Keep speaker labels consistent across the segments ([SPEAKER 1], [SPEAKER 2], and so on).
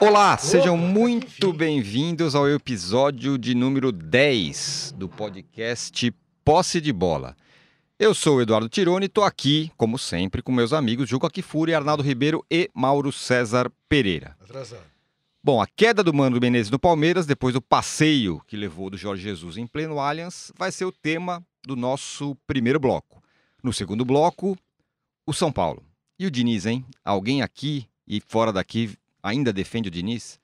[SPEAKER 1] Olá, sejam muito bem-vindos ao episódio de número 10 do podcast Posse de Bola. Eu sou o Eduardo Tironi e estou aqui, como sempre, com meus amigos Juca Kifuri, Arnaldo Ribeiro e Mauro César Pereira.
[SPEAKER 2] Atrasado.
[SPEAKER 1] Bom, a queda do Mano Menezes no Palmeiras, depois do passeio que levou do Jorge Jesus em pleno Allianz, vai ser o tema do nosso primeiro bloco. No segundo bloco, o São Paulo. E o Diniz, hein? Alguém aqui e fora daqui ainda defende o Diniz?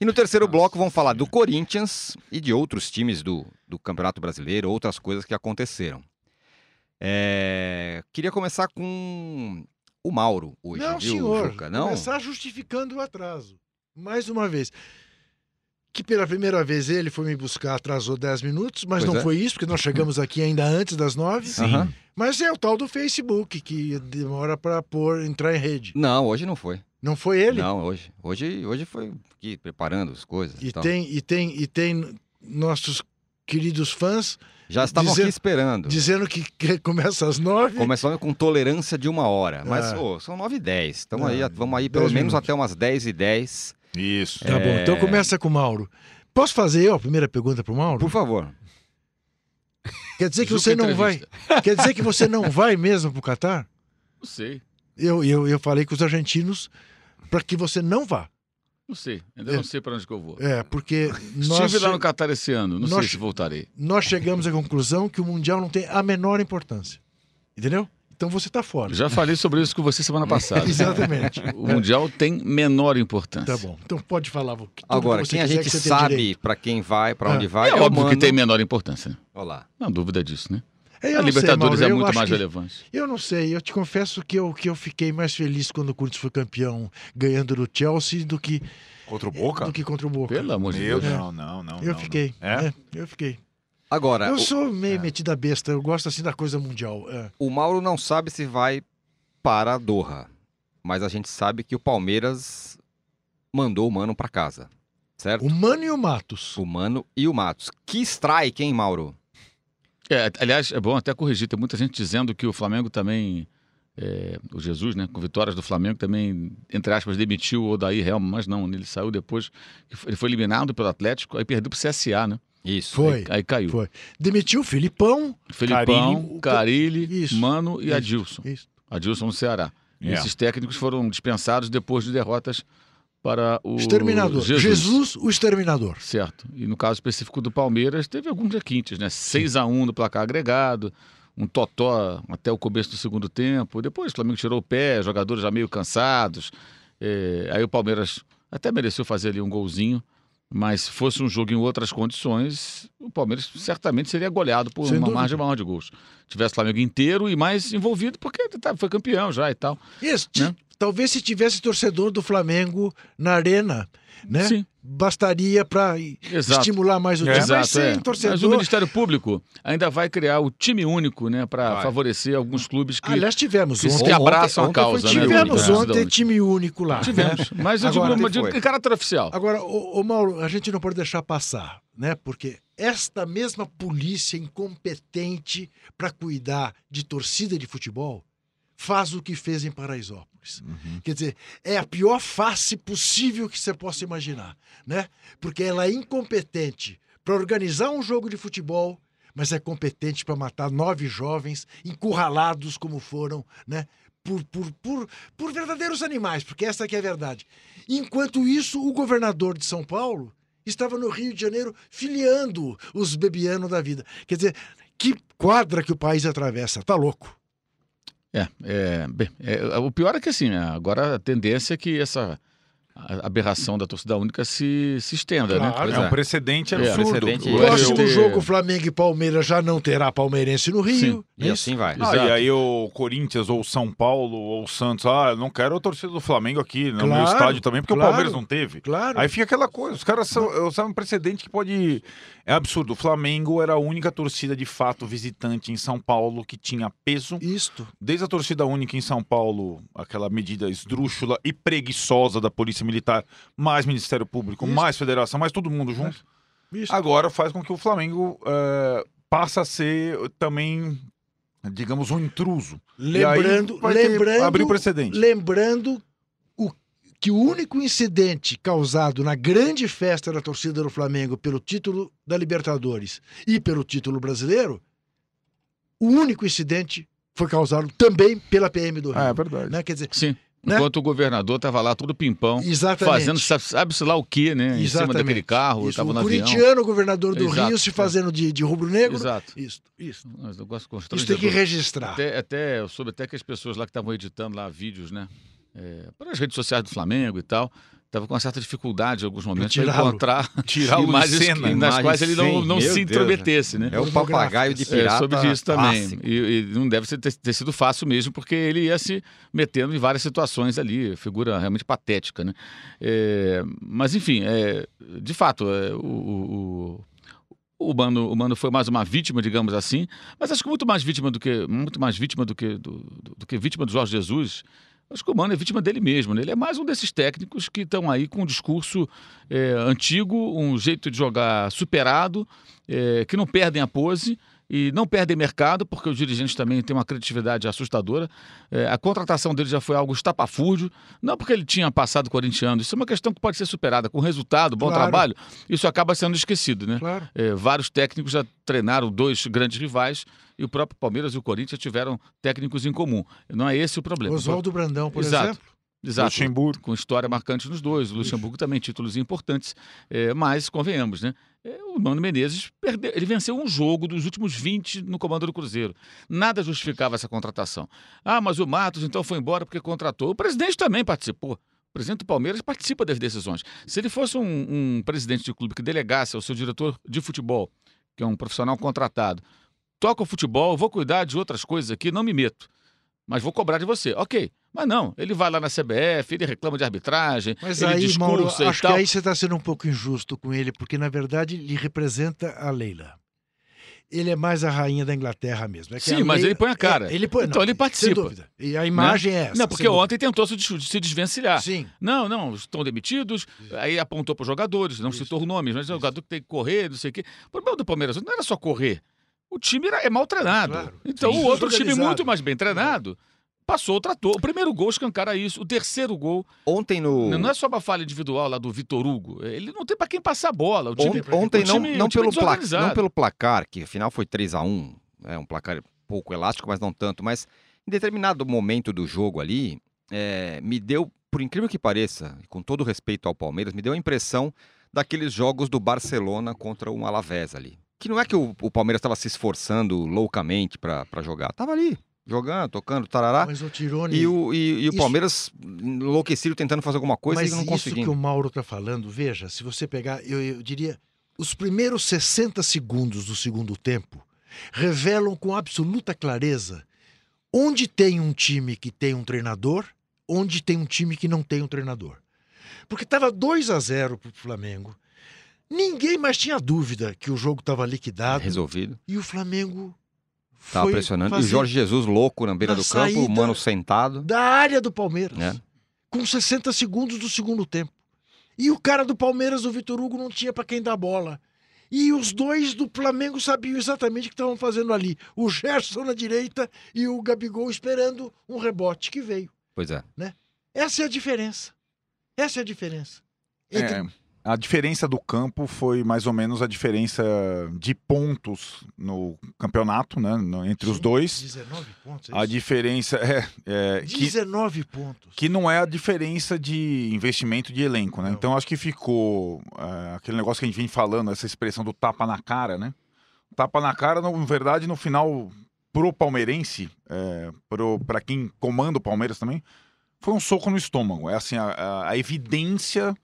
[SPEAKER 1] E no terceiro
[SPEAKER 3] Nossa
[SPEAKER 1] bloco vamos falar do. Corinthians e de outros times do, do Campeonato Brasileiro, outras coisas que aconteceram. É, Queria começar com o Mauro hoje,
[SPEAKER 2] não,
[SPEAKER 1] viu,
[SPEAKER 2] senhor.
[SPEAKER 1] Juca? Não?
[SPEAKER 2] Começar justificando o atraso. Mais uma vez. Que pela primeira vez ele foi me buscar, atrasou 10 minutos, mas
[SPEAKER 1] Pois
[SPEAKER 2] não
[SPEAKER 1] é.
[SPEAKER 2] foi isso, porque nós chegamos aqui ainda antes das 9.
[SPEAKER 3] Sim.
[SPEAKER 2] Mas é o tal do Facebook, que demora para pôr, entrar em rede.
[SPEAKER 1] Não, hoje não foi.
[SPEAKER 2] Não foi ele?
[SPEAKER 1] Não, hoje. Hoje, hoje foi aqui preparando as coisas.
[SPEAKER 2] E tem, e, tem, e tem nossos queridos fãs
[SPEAKER 1] Já estavam
[SPEAKER 2] dizer-
[SPEAKER 1] aqui esperando.
[SPEAKER 2] dizendo que, que começa às 9.
[SPEAKER 1] Começando com tolerância de uma hora. Mas,
[SPEAKER 2] Ah.
[SPEAKER 1] ô, são 9 e 10. Então
[SPEAKER 2] Ah,
[SPEAKER 1] aí, vamos aí pelo
[SPEAKER 2] 10
[SPEAKER 1] menos
[SPEAKER 2] minutos.
[SPEAKER 1] até umas 10 e 10.
[SPEAKER 3] Isso.
[SPEAKER 2] Tá bom, então começa com o Mauro. Posso fazer eu a primeira pergunta para o Mauro?
[SPEAKER 1] Por favor.
[SPEAKER 2] Quer dizer que você não vai. Quer dizer que você não vai mesmo para o Catar?
[SPEAKER 4] Não sei,
[SPEAKER 2] Eu, eu, eu falei com os argentinos para que você não vá.
[SPEAKER 4] não sei. Ainda
[SPEAKER 2] É.
[SPEAKER 4] não sei para onde que eu vou.
[SPEAKER 2] É, porque nós,
[SPEAKER 4] Estive lá no Catar esse ano, não
[SPEAKER 2] nós-
[SPEAKER 4] sei se voltarei.
[SPEAKER 2] nós chegamos à conclusão que o Mundial não tem a menor importância. Entendeu? Então você está fora.
[SPEAKER 4] Já falei sobre isso com você semana passada.
[SPEAKER 2] Exatamente.
[SPEAKER 4] O Mundial tem menor importância.
[SPEAKER 2] Tá bom. Então pode falar. o que- tudo
[SPEAKER 1] Agora,
[SPEAKER 2] que você
[SPEAKER 1] quem a gente
[SPEAKER 2] que
[SPEAKER 1] sabe pra quem vai,
[SPEAKER 2] Ah.
[SPEAKER 1] onde vai,
[SPEAKER 4] É,
[SPEAKER 1] é, o
[SPEAKER 4] óbvio
[SPEAKER 1] Mano.
[SPEAKER 4] que tem menor importância, né?
[SPEAKER 1] Olha lá.
[SPEAKER 4] Não há dúvida disso, né?
[SPEAKER 2] Eu
[SPEAKER 4] a
[SPEAKER 2] não sei,
[SPEAKER 4] Libertadores
[SPEAKER 2] Mauro,
[SPEAKER 4] é muito mais
[SPEAKER 2] que-
[SPEAKER 4] relevante.
[SPEAKER 2] Eu não sei, eu te confesso que eu, que eu fiquei mais feliz quando o Corinthians foi campeão ganhando do Chelsea do que,
[SPEAKER 3] Contra o Boca?
[SPEAKER 2] do que contra o Boca.
[SPEAKER 4] Pelo amor de
[SPEAKER 3] Meu,
[SPEAKER 4] Deus.
[SPEAKER 3] não, não, não.
[SPEAKER 2] eu
[SPEAKER 3] não,
[SPEAKER 2] fiquei.
[SPEAKER 3] não. É?
[SPEAKER 2] é, eu fiquei.
[SPEAKER 1] Agora,
[SPEAKER 2] Eu
[SPEAKER 1] o,
[SPEAKER 2] sou meio metida besta, eu gosto assim da coisa mundial. é.
[SPEAKER 1] o Mauro não sabe se vai para Doha. Mas a gente sabe que o Palmeiras mandou o Mano pra casa. Certo?
[SPEAKER 2] O Mano e o Matos.
[SPEAKER 1] O Mano e o Matos. Que strike, hein, Mauro?
[SPEAKER 4] É, aliás, é bom até corrigir. Tem muita gente dizendo que o Flamengo também. é, o Jesus, né? Com vitórias do Flamengo também, entre aspas, demitiu o Odair Helma, mas não, ele saiu depois. Ele foi eliminado pelo Atlético, aí perdeu pro CSA, né?
[SPEAKER 1] Isso.
[SPEAKER 2] Foi.
[SPEAKER 4] Aí caiu.
[SPEAKER 2] Foi. Demitiu o Filipão.
[SPEAKER 4] Felipão,
[SPEAKER 2] Carilli.
[SPEAKER 4] Carilli,
[SPEAKER 2] Isso.
[SPEAKER 4] Mano e
[SPEAKER 2] Isso.
[SPEAKER 4] Adilson.
[SPEAKER 2] Isso.
[SPEAKER 4] Adilson no Ceará.
[SPEAKER 3] É.
[SPEAKER 4] Esses técnicos foram dispensados depois de derrotas para o
[SPEAKER 2] Exterminador.
[SPEAKER 4] Jesus.
[SPEAKER 2] Jesus. o exterminador.
[SPEAKER 4] Certo. E no caso específico do Palmeiras, teve alguns requintes, né? 6 a 1 no placar agregado, um totó até o começo do segundo tempo. Depois o Flamengo tirou o pé, jogadores já meio cansados. É, aí o Palmeiras até mereceu fazer ali um golzinho, mas se fosse um jogo em outras condições, o Palmeiras certamente seria goleado por
[SPEAKER 2] Sem
[SPEAKER 4] uma
[SPEAKER 2] dúvida.
[SPEAKER 4] margem maior de gols. Tivesse o Flamengo inteiro e mais envolvido, porque ele tá- foi campeão já e tal.
[SPEAKER 2] Isso.
[SPEAKER 4] Né?
[SPEAKER 2] Talvez se tivesse torcedor do Flamengo na arena, né?
[SPEAKER 4] Sim.
[SPEAKER 2] Bastaria para estimular mais o time.
[SPEAKER 3] É.
[SPEAKER 2] Mas
[SPEAKER 4] Exato,
[SPEAKER 2] sem
[SPEAKER 4] é. Mas o
[SPEAKER 2] torcedor.
[SPEAKER 4] Ministério Público ainda vai criar o time único, né, para favorecer alguns clubes que,
[SPEAKER 2] Aliás, tivemos
[SPEAKER 4] que,
[SPEAKER 2] ontem.
[SPEAKER 4] que abraçam
[SPEAKER 1] ontem
[SPEAKER 4] a
[SPEAKER 1] foi
[SPEAKER 4] causa, né? do-
[SPEAKER 2] Tivemos
[SPEAKER 4] da
[SPEAKER 2] ontem time único lá. né?
[SPEAKER 4] Tivemos. Mas eu digo,
[SPEAKER 2] Agora,
[SPEAKER 4] digo
[SPEAKER 1] foi.
[SPEAKER 4] em caráter oficial.
[SPEAKER 2] Agora, o, Mauro, a gente não pode deixar passar, né? Porque esta mesma polícia incompetente para cuidar de torcida de futebol faz o que fez em Paraisópolis.
[SPEAKER 3] Uhum.
[SPEAKER 2] Quer dizer, é a pior face possível que você possa imaginar, né? Porque ela é incompetente para organizar um jogo de futebol, mas é competente para matar nove jovens encurralados como foram, né? Por, por, por, por verdadeiros animais, porque essa que é a verdade. Enquanto isso, o governador de São Paulo estava no Rio de Janeiro filiando os bebianos da vida. Quer dizer, que quadra que o país atravessa, tá louco.
[SPEAKER 4] É, é, bem, é, o pior é que assim, agora a tendência é que essa a- aberração da torcida única se, se estenda, né?
[SPEAKER 2] Claro.
[SPEAKER 3] É um precedente
[SPEAKER 4] É,
[SPEAKER 3] absurdo.
[SPEAKER 1] precedente-
[SPEAKER 2] O
[SPEAKER 4] O
[SPEAKER 2] próximo jogo, Flamengo e Palmeiras já não terá palmeirense no Rio.
[SPEAKER 4] Sim.
[SPEAKER 1] E assim vai.
[SPEAKER 3] Ah, e aí o Corinthians ou São Paulo ou Santos, ah, eu não quero a torcida do Flamengo aqui no meu
[SPEAKER 2] Claro,
[SPEAKER 3] estádio também, porque
[SPEAKER 2] claro.
[SPEAKER 3] o Palmeiras não teve.
[SPEAKER 2] Claro.
[SPEAKER 3] Aí fica aquela coisa, os caras são, eu- sabe um precedente que pode é absurdo. O Flamengo era a única torcida de fato visitante em São Paulo que tinha peso.
[SPEAKER 2] Isto.
[SPEAKER 3] Desde a torcida única em São Paulo, aquela medida esdrúxula e preguiçosa da Polícia Militar, mais Ministério Público,
[SPEAKER 2] Isso.
[SPEAKER 3] mais Federação, mais todo mundo junto. Agora faz com que o Flamengo eh, passe a ser também, digamos, um intruso. E aí
[SPEAKER 2] Lembrando, lembrando,
[SPEAKER 3] abrir o precedente.
[SPEAKER 2] lembrando o que o único incidente causado na grande festa da torcida do Flamengo pelo título da Libertadores e pelo título brasileiro, o único incidente foi causado também pela PM do Rio.
[SPEAKER 3] É, é verdade.
[SPEAKER 2] Né? Quer dizer,
[SPEAKER 4] Sim.
[SPEAKER 2] Né?
[SPEAKER 4] Enquanto o governador estava lá todo pimpão,
[SPEAKER 2] exatamente.
[SPEAKER 4] fazendo sabe- sabe-se lá o quê, né? Em cima
[SPEAKER 2] Exatamente.
[SPEAKER 4] daquele carro, estava no avião.
[SPEAKER 2] corintiano, governador do
[SPEAKER 4] Exato,
[SPEAKER 2] Rio, se
[SPEAKER 4] é.
[SPEAKER 2] fazendo de, de rubro-negro.
[SPEAKER 4] Exato.
[SPEAKER 2] Isso, isso.
[SPEAKER 4] Mas eu gosto
[SPEAKER 2] Isso tem que registrar.
[SPEAKER 4] Até, até, eu soube até que as pessoas lá que estavam editando lá vídeos, né? É, para as redes sociais do Flamengo e tal, estavam com uma certa dificuldade em alguns momentos
[SPEAKER 2] tirá-lo.
[SPEAKER 4] encontrar
[SPEAKER 3] de
[SPEAKER 4] imagens
[SPEAKER 3] cena.
[SPEAKER 4] nas quais ele não, não se
[SPEAKER 1] Deus,
[SPEAKER 4] intrometesse, né?
[SPEAKER 1] É o papagaio de
[SPEAKER 2] Pornográficas.
[SPEAKER 1] pirata
[SPEAKER 4] É, soube disso também. E, e não deve ter, ter sido fácil mesmo, porque ele ia se metendo em várias situações ali, figura realmente patética, né? É, mas, enfim, é, de fato, é, o, o, o, o Mano, o Mano foi mais uma vítima, digamos assim, mas acho que muito mais vítima do que, muito mais vítima do que, do, do- do que vítima do Jorge Jesus. Acho que o Mano é vítima dele mesmo, né? Ele é mais um desses técnicos que estão aí com um discurso é, antigo, um jeito de jogar superado, é, que não perdem a pose e não perdem mercado, porque os dirigentes também têm uma criatividade assustadora. É, a contratação dele já foi algo estapafúrdio, não porque ele tinha passado corintiano, isso é uma questão que pode ser superada. Com resultado, bom
[SPEAKER 2] Claro.
[SPEAKER 4] trabalho, isso acaba sendo esquecido, né?
[SPEAKER 2] Claro.
[SPEAKER 4] É, vários técnicos já treinaram dois grandes rivais e o próprio Palmeiras e o Corinthians tiveram técnicos em comum. Não é esse o problema.
[SPEAKER 2] Oswaldo Brandão, por
[SPEAKER 4] Exato.
[SPEAKER 2] exemplo.
[SPEAKER 4] Exato.
[SPEAKER 3] Luxemburgo.
[SPEAKER 4] Com história marcante nos dois. O Luxemburgo também, títulos importantes. É, mas, convenhamos, né? É, o Mano Menezes perdeu, ele venceu um jogo dos últimos 20 no comando do Cruzeiro. Nada justificava essa contratação. Ah, mas o Matos então foi embora porque contratou. O presidente também participou. O presidente do Palmeiras participa das decisões. Se ele fosse um, um presidente de clube que delegasse ao seu diretor de futebol, que é um profissional contratado, toca o futebol, vou cuidar de outras coisas aqui, não me meto. Mas vou cobrar de você. Ok. Mas não, ele vai lá na CBF, ele reclama de arbitragem,
[SPEAKER 2] Mas
[SPEAKER 4] ele
[SPEAKER 2] aí, Mauro,
[SPEAKER 4] discursa e
[SPEAKER 2] acho que
[SPEAKER 4] tal.
[SPEAKER 2] aí você está sendo um pouco injusto com ele, porque na verdade ele representa a Leila. Ele é mais a rainha da Inglaterra mesmo. É que
[SPEAKER 4] Sim, mas ele põe a cara.
[SPEAKER 2] É, ele põe,
[SPEAKER 4] Então
[SPEAKER 2] não,
[SPEAKER 4] ele participa.
[SPEAKER 2] Sem dúvida. E a imagem é essa.
[SPEAKER 4] Não, porque ontem tentou se, se desvencilhar.
[SPEAKER 2] Sim.
[SPEAKER 4] Não, não, estão demitidos. Aí apontou para os jogadores, não
[SPEAKER 2] Isso.
[SPEAKER 4] citou nomes, mas é o jogador que tem que correr, não sei o quê. O problema do Palmeiras não era só correr. O time era, é mal treinado.
[SPEAKER 2] Claro.
[SPEAKER 4] Então
[SPEAKER 2] Sim.
[SPEAKER 4] o outro time muito mais bem treinado passou o trator. O primeiro gol escancara isso. O terceiro gol
[SPEAKER 1] Ontem no.
[SPEAKER 4] não é só uma falha individual lá do Vitor Hugo. Ele não tem para quem passar a bola. O time,
[SPEAKER 1] On- Ontem
[SPEAKER 4] o
[SPEAKER 1] não,
[SPEAKER 4] time-
[SPEAKER 1] não,
[SPEAKER 4] o time
[SPEAKER 1] pelo não pelo placar, que afinal foi 3 a 1 é um placar pouco elástico, mas não tanto. Mas em determinado momento do jogo ali, é, me deu, por incrível que pareça, com todo respeito ao Palmeiras, me deu a impressão daqueles jogos do Barcelona contra um Alavés ali. Que não é que o, o Palmeiras estava se esforçando loucamente para jogar. Tava ali, jogando, tocando, tarará.
[SPEAKER 2] Mas o Tirone.
[SPEAKER 1] E o, e, e o
[SPEAKER 2] Isso-
[SPEAKER 1] Palmeiras enlouquecido tentando fazer alguma coisa
[SPEAKER 2] mas
[SPEAKER 1] e não
[SPEAKER 2] isso
[SPEAKER 1] conseguindo.
[SPEAKER 2] que o Mauro está falando, veja, se você pegar, eu, eu diria, os primeiros 60 segundos do segundo tempo revelam com absoluta clareza onde tem um time que tem um treinador, onde tem um time que não tem um treinador. Porque estava 2 a 0 para o Flamengo. Ninguém mais tinha dúvida que o jogo estava liquidado
[SPEAKER 1] Resolvido.
[SPEAKER 2] e o Flamengo
[SPEAKER 1] Tava
[SPEAKER 2] foi
[SPEAKER 1] pressionando. E o Jorge Jesus louco na beira
[SPEAKER 2] na
[SPEAKER 1] do campo, o mano sentado.
[SPEAKER 2] da área do Palmeiras.
[SPEAKER 1] É.
[SPEAKER 2] Com 60 segundos do segundo tempo. E o cara do Palmeiras, o Vitor Hugo, não tinha para quem dar bola. E os dois do Flamengo sabiam exatamente o que estavam fazendo ali. O Gerson na direita e o Gabigol esperando um rebote que veio.
[SPEAKER 1] Pois é.
[SPEAKER 2] Essa é a diferença. Essa é a diferença. Entre-
[SPEAKER 3] É, a diferença do campo foi mais ou menos a diferença de pontos no campeonato, né? no- entre os
[SPEAKER 2] Sim,
[SPEAKER 3] dois.
[SPEAKER 2] 19 pontos. é
[SPEAKER 3] A diferença é, é que,
[SPEAKER 2] 19 pontos.
[SPEAKER 3] que não é a diferença de investimento de elenco, né?
[SPEAKER 2] Não.
[SPEAKER 3] Então acho que ficou é, aquele negócio que a gente vem falando, essa expressão do tapa na cara, né? Tapa na cara, na verdade, no final, pro palmeirense, é, pro, pra quem comanda o Palmeiras também, foi um soco no estômago. É assim, a, a- a evidência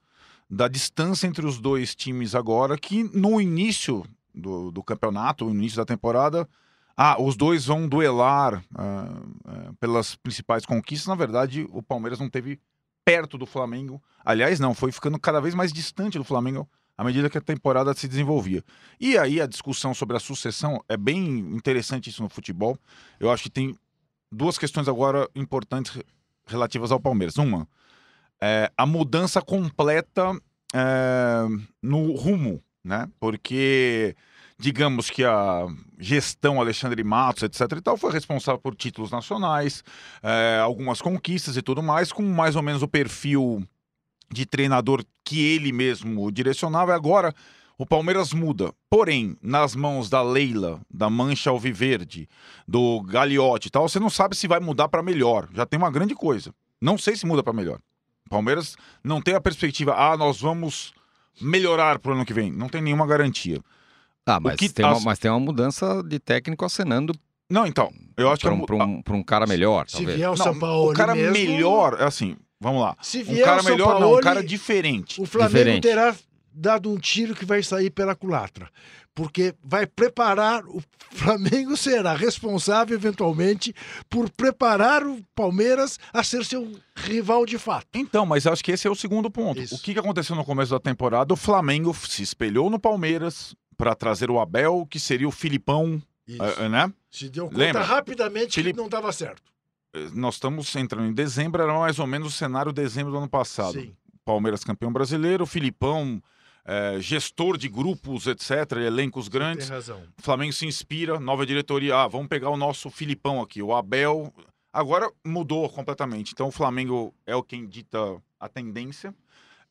[SPEAKER 3] da distância entre os dois times agora, que no início do, do campeonato, no início da temporada, ah, os dois vão duelar ah, ah, pelas principais conquistas. Na verdade, o Palmeiras não teve perto do Flamengo. Aliás, não, foi ficando cada vez mais distante do Flamengo à medida que a temporada se desenvolvia. E aí a discussão sobre a sucessão é bem interessante isso no futebol. Eu acho que tem duas questões agora importantes re- relativas ao Palmeiras. Uma, é, a mudança completa é, no rumo, né? Porque digamos que a gestão Alexandre Matos, etc e tal, foi responsável por títulos nacionais, é, algumas conquistas e tudo mais, com mais ou menos o perfil de treinador que ele mesmo direcionava. E agora o Palmeiras muda. Porém, nas mãos da Leila, da Mancha Alviverde, do Gagliotti e tal, você não sabe se vai mudar para melhor. Já tem uma grande coisa. Não sei se muda para melhor. O Palmeiras não tem a perspectiva, ah, nós vamos melhorar pro ano que vem. Não tem nenhuma garantia.
[SPEAKER 1] Ah, mas,
[SPEAKER 3] que
[SPEAKER 1] tem uma,
[SPEAKER 3] as-
[SPEAKER 1] mas tem uma mudança de técnico acenando
[SPEAKER 3] Não, então, eu acho que
[SPEAKER 1] para um, pra um, pra um cara melhor,
[SPEAKER 2] Se
[SPEAKER 1] talvez.
[SPEAKER 2] vier o
[SPEAKER 3] Não,
[SPEAKER 2] São Paulo
[SPEAKER 3] o cara
[SPEAKER 2] mesmo,
[SPEAKER 3] melhor, assim, vamos lá.
[SPEAKER 2] Se
[SPEAKER 3] Um
[SPEAKER 2] vier
[SPEAKER 3] cara
[SPEAKER 2] o São
[SPEAKER 3] melhor não, um cara diferente.
[SPEAKER 2] o Flamengo
[SPEAKER 1] Diferente.
[SPEAKER 2] terá dado um tiro que vai sair pela culatra. Porque vai preparar, o Flamengo será responsável, eventualmente, por preparar o Palmeiras a ser seu rival de fato.
[SPEAKER 3] Então, mas acho que esse é o segundo ponto.
[SPEAKER 2] Isso.
[SPEAKER 3] O que aconteceu no começo da temporada? O Flamengo se espelhou no Palmeiras para trazer o Abel, que seria o Filipão,
[SPEAKER 2] Isso.
[SPEAKER 3] eh, né?
[SPEAKER 2] Se deu conta
[SPEAKER 3] Lembra?
[SPEAKER 2] rapidamente
[SPEAKER 3] Felipe-
[SPEAKER 2] que não estava certo.
[SPEAKER 3] Eh, Nós estamos entrando em dezembro, era mais ou menos o cenário de dezembro do ano passado.
[SPEAKER 2] Sim.
[SPEAKER 3] Palmeiras campeão brasileiro, Filipão eh, gestor de grupos, etc., elencos
[SPEAKER 2] Tem
[SPEAKER 3] grandes.
[SPEAKER 2] razão.
[SPEAKER 3] O Flamengo se inspira, nova diretoria, ah, vamos pegar o nosso Filipão aqui, o Abel. Agora mudou completamente. Então o Flamengo é o quem dita a tendência.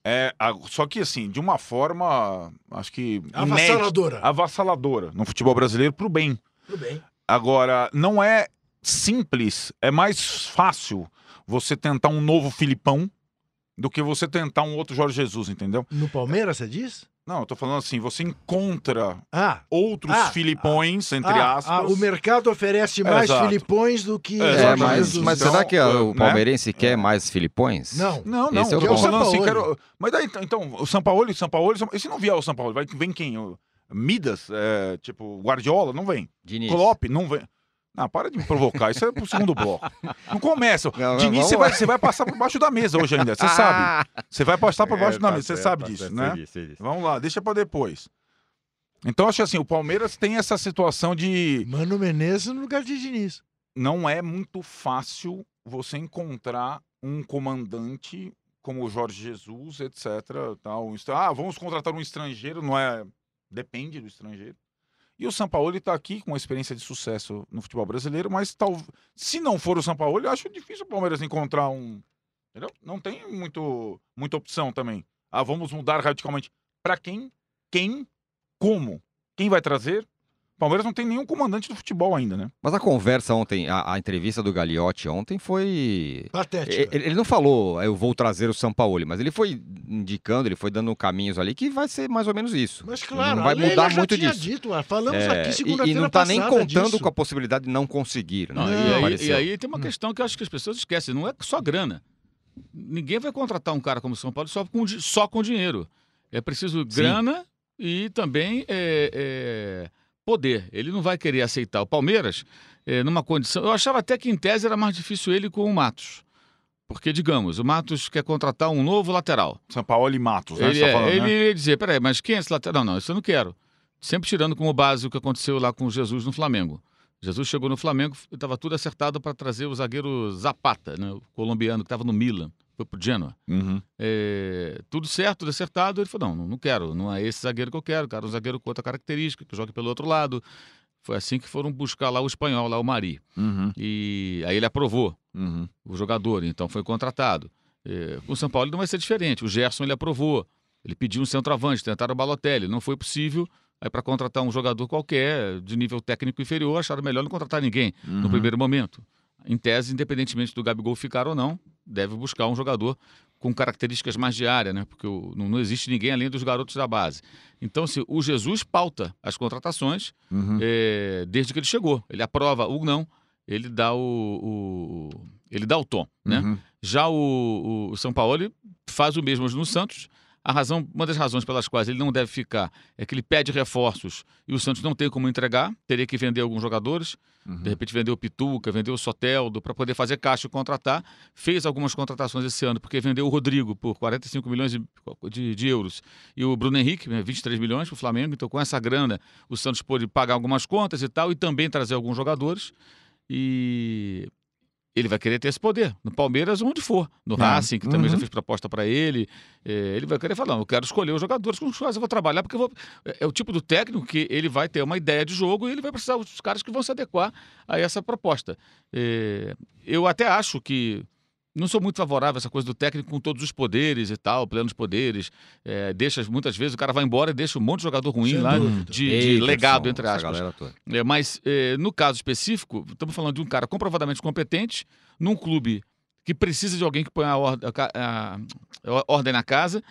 [SPEAKER 3] É, só que assim, de uma forma, acho que inédita,
[SPEAKER 2] Avassaladora.
[SPEAKER 3] avassaladora no futebol brasileiro pro bem.
[SPEAKER 2] Tudo bem.
[SPEAKER 3] Agora, não é simples, é mais fácil você tentar um novo Filipão do que você tentar um outro Jorge Jesus, entendeu?
[SPEAKER 2] No Palmeiras, você diz?
[SPEAKER 3] Não, eu tô falando assim, você encontra
[SPEAKER 2] Ah,
[SPEAKER 3] outros
[SPEAKER 2] Ah,
[SPEAKER 3] Filipões, entre
[SPEAKER 2] ah,
[SPEAKER 3] aspas.
[SPEAKER 2] ah, o mercado oferece mais
[SPEAKER 3] Exato.
[SPEAKER 2] filipões do que
[SPEAKER 3] É,
[SPEAKER 1] É,
[SPEAKER 2] Jorge
[SPEAKER 1] mas,
[SPEAKER 2] Jesus.
[SPEAKER 1] mas
[SPEAKER 3] Então,
[SPEAKER 1] será que
[SPEAKER 3] né?
[SPEAKER 1] o palmeirense quer mais Filipões?
[SPEAKER 2] Não.
[SPEAKER 3] Não, não,
[SPEAKER 1] Esse é o
[SPEAKER 3] eu falando assim, quero... Mas daí, então, então, o São Paulo, o São Paulo, e se não vier o São Paulo, vai, vem quem? O Midas, é, tipo, Guardiola, não vem.
[SPEAKER 1] Diniz.
[SPEAKER 3] Klopp, não vem. Não, para de me provocar, isso é pro segundo bloco. Não começa.
[SPEAKER 1] Não, não,
[SPEAKER 3] Diniz, você vai, você vai passar por baixo da mesa hoje ainda, você sabe.
[SPEAKER 1] Ah!
[SPEAKER 3] Você vai passar por baixo
[SPEAKER 1] É,
[SPEAKER 3] da
[SPEAKER 1] tá
[SPEAKER 3] mesa, você sabe
[SPEAKER 1] tá
[SPEAKER 3] disso, né?
[SPEAKER 1] sei disso, sei disso.
[SPEAKER 3] Vamos lá, deixa pra depois. Então, acho que assim, o Palmeiras tem essa situação de
[SPEAKER 2] Mano Menezes no lugar de Diniz.
[SPEAKER 3] não é muito fácil você encontrar um comandante como o Jorge Jesus, etc. Tal. Ah, vamos contratar um estrangeiro, não é? Depende do estrangeiro. E o São Paulo está aqui com uma experiência de sucesso no futebol brasileiro, mas tal... se não for o São Paulo, eu acho difícil o Palmeiras encontrar um. Entendeu? Não tem muito, muita opção também. Ah, vamos mudar radicalmente. Para quem? Quem? Como? Quem vai trazer? O Palmeiras não tem nenhum comandante do futebol ainda, né?
[SPEAKER 1] Mas a conversa ontem, a, a entrevista do Gagliotti ontem foi.
[SPEAKER 2] Patética.
[SPEAKER 1] Ele, ele não falou, eu vou trazer o Sampaoli, mas ele foi indicando, ele foi dando caminhos ali que vai ser mais ou menos isso.
[SPEAKER 2] Mas claro,
[SPEAKER 1] não vai mudar
[SPEAKER 2] já
[SPEAKER 1] muito
[SPEAKER 2] tinha
[SPEAKER 1] disso.
[SPEAKER 2] dito, ah, falamos
[SPEAKER 1] É,
[SPEAKER 2] aqui
[SPEAKER 1] e-
[SPEAKER 2] segunda-feira
[SPEAKER 1] e, não tá nem contando
[SPEAKER 2] disso.
[SPEAKER 1] com a possibilidade de não conseguir. Né?
[SPEAKER 4] Não,
[SPEAKER 1] Que
[SPEAKER 4] e, aí, e aí tem uma questão que eu acho que as pessoas esquecem, não é só grana. Ninguém vai contratar um cara como o São Paulo só com, só com dinheiro. É preciso grana e também é, é, poder. Ele não vai querer aceitar. O Palmeiras, é, numa condição. Eu achava até que em tese era mais difícil ele com o Matos. Porque, digamos, o Matos quer contratar um novo lateral.
[SPEAKER 3] São Paulo e Matos, né?
[SPEAKER 4] Ele,
[SPEAKER 3] tá
[SPEAKER 4] é,
[SPEAKER 3] falando,
[SPEAKER 4] ele
[SPEAKER 3] né?
[SPEAKER 4] ia dizer, peraí, mas quem é esse lateral? Não, não, isso eu não quero. Sempre tirando como base o que aconteceu lá com Jesus no Flamengo. Jesus chegou no Flamengo, estava tudo acertado para trazer o zagueiro Zapata, né, o colombiano que estava no Milan, foi pro Genoa.
[SPEAKER 3] Uhum.
[SPEAKER 4] É, tudo certo, tudo acertado. Ele falou: não, não quero, não é esse zagueiro que eu quero, quero um zagueiro com outra característica, que jogue pelo outro lado. Foi assim que foram buscar lá o espanhol, lá o Mari.
[SPEAKER 3] Uhum.
[SPEAKER 4] E aí ele aprovou
[SPEAKER 3] Uhum.
[SPEAKER 4] o jogador, então foi contratado. É, com o São Paulo não vai ser diferente. O Gerson ele aprovou. Ele pediu um centroavante, tentaram o Balotelli, não foi possível. Aí para contratar um jogador qualquer de nível técnico inferior, acharam melhor não contratar ninguém no
[SPEAKER 3] Uhum.
[SPEAKER 4] primeiro momento. Em tese, independentemente do Gabigol ficar ou não, deve buscar um jogador com características mais de área, né? Porque não, existe ninguém além dos garotos da base. Então, se o Jesus pauta as contratações
[SPEAKER 3] Uhum.
[SPEAKER 4] é, desde que ele chegou. Ele aprova ou não, ele dá o, o- ele dá o tom, né?
[SPEAKER 3] Uhum.
[SPEAKER 4] Já o, o- o São Paulo faz o mesmo no Santos. A razão, uma das razões pelas quais ele não deve ficar é que ele pede reforços e o Santos não tem como entregar, teria que vender alguns jogadores,
[SPEAKER 3] Uhum.
[SPEAKER 4] de repente vendeu o Pituca, vendeu o Soteldo para poder fazer caixa e contratar. Fez algumas contratações esse ano, porque vendeu o Rodrigo por 45 milhões de, de- de euros e o Bruno Henrique, né, 23 milhões para o Flamengo. Então, com essa grana, o Santos pôde pagar algumas contas e tal, e também trazer alguns jogadores. E ele vai querer ter esse poder. No Palmeiras, onde for. No
[SPEAKER 3] Ah,
[SPEAKER 4] Racing, que também
[SPEAKER 3] uhum.
[SPEAKER 4] já fez proposta para ele. É, ele vai querer falar: eu quero escolher os jogadores com os quais eu vou trabalhar, porque eu vou... é é o tipo do técnico que ele vai ter uma ideia de jogo e ele vai precisar dos caras que vão se adequar a essa proposta. É, eu até acho que não sou muito favorável a essa coisa do técnico com todos os poderes e tal, plenos poderes. É, deixa, muitas vezes o cara vai embora e deixa um monte de jogador ruim
[SPEAKER 2] Sem
[SPEAKER 4] lá
[SPEAKER 2] dúvida.
[SPEAKER 4] de, de
[SPEAKER 1] Eiderson,
[SPEAKER 4] legado, entre aspas. É, mas é, no caso específico, estamos falando de um cara comprovadamente competente, num clube que precisa de alguém que ponha a, or- a a- a ordem na casa.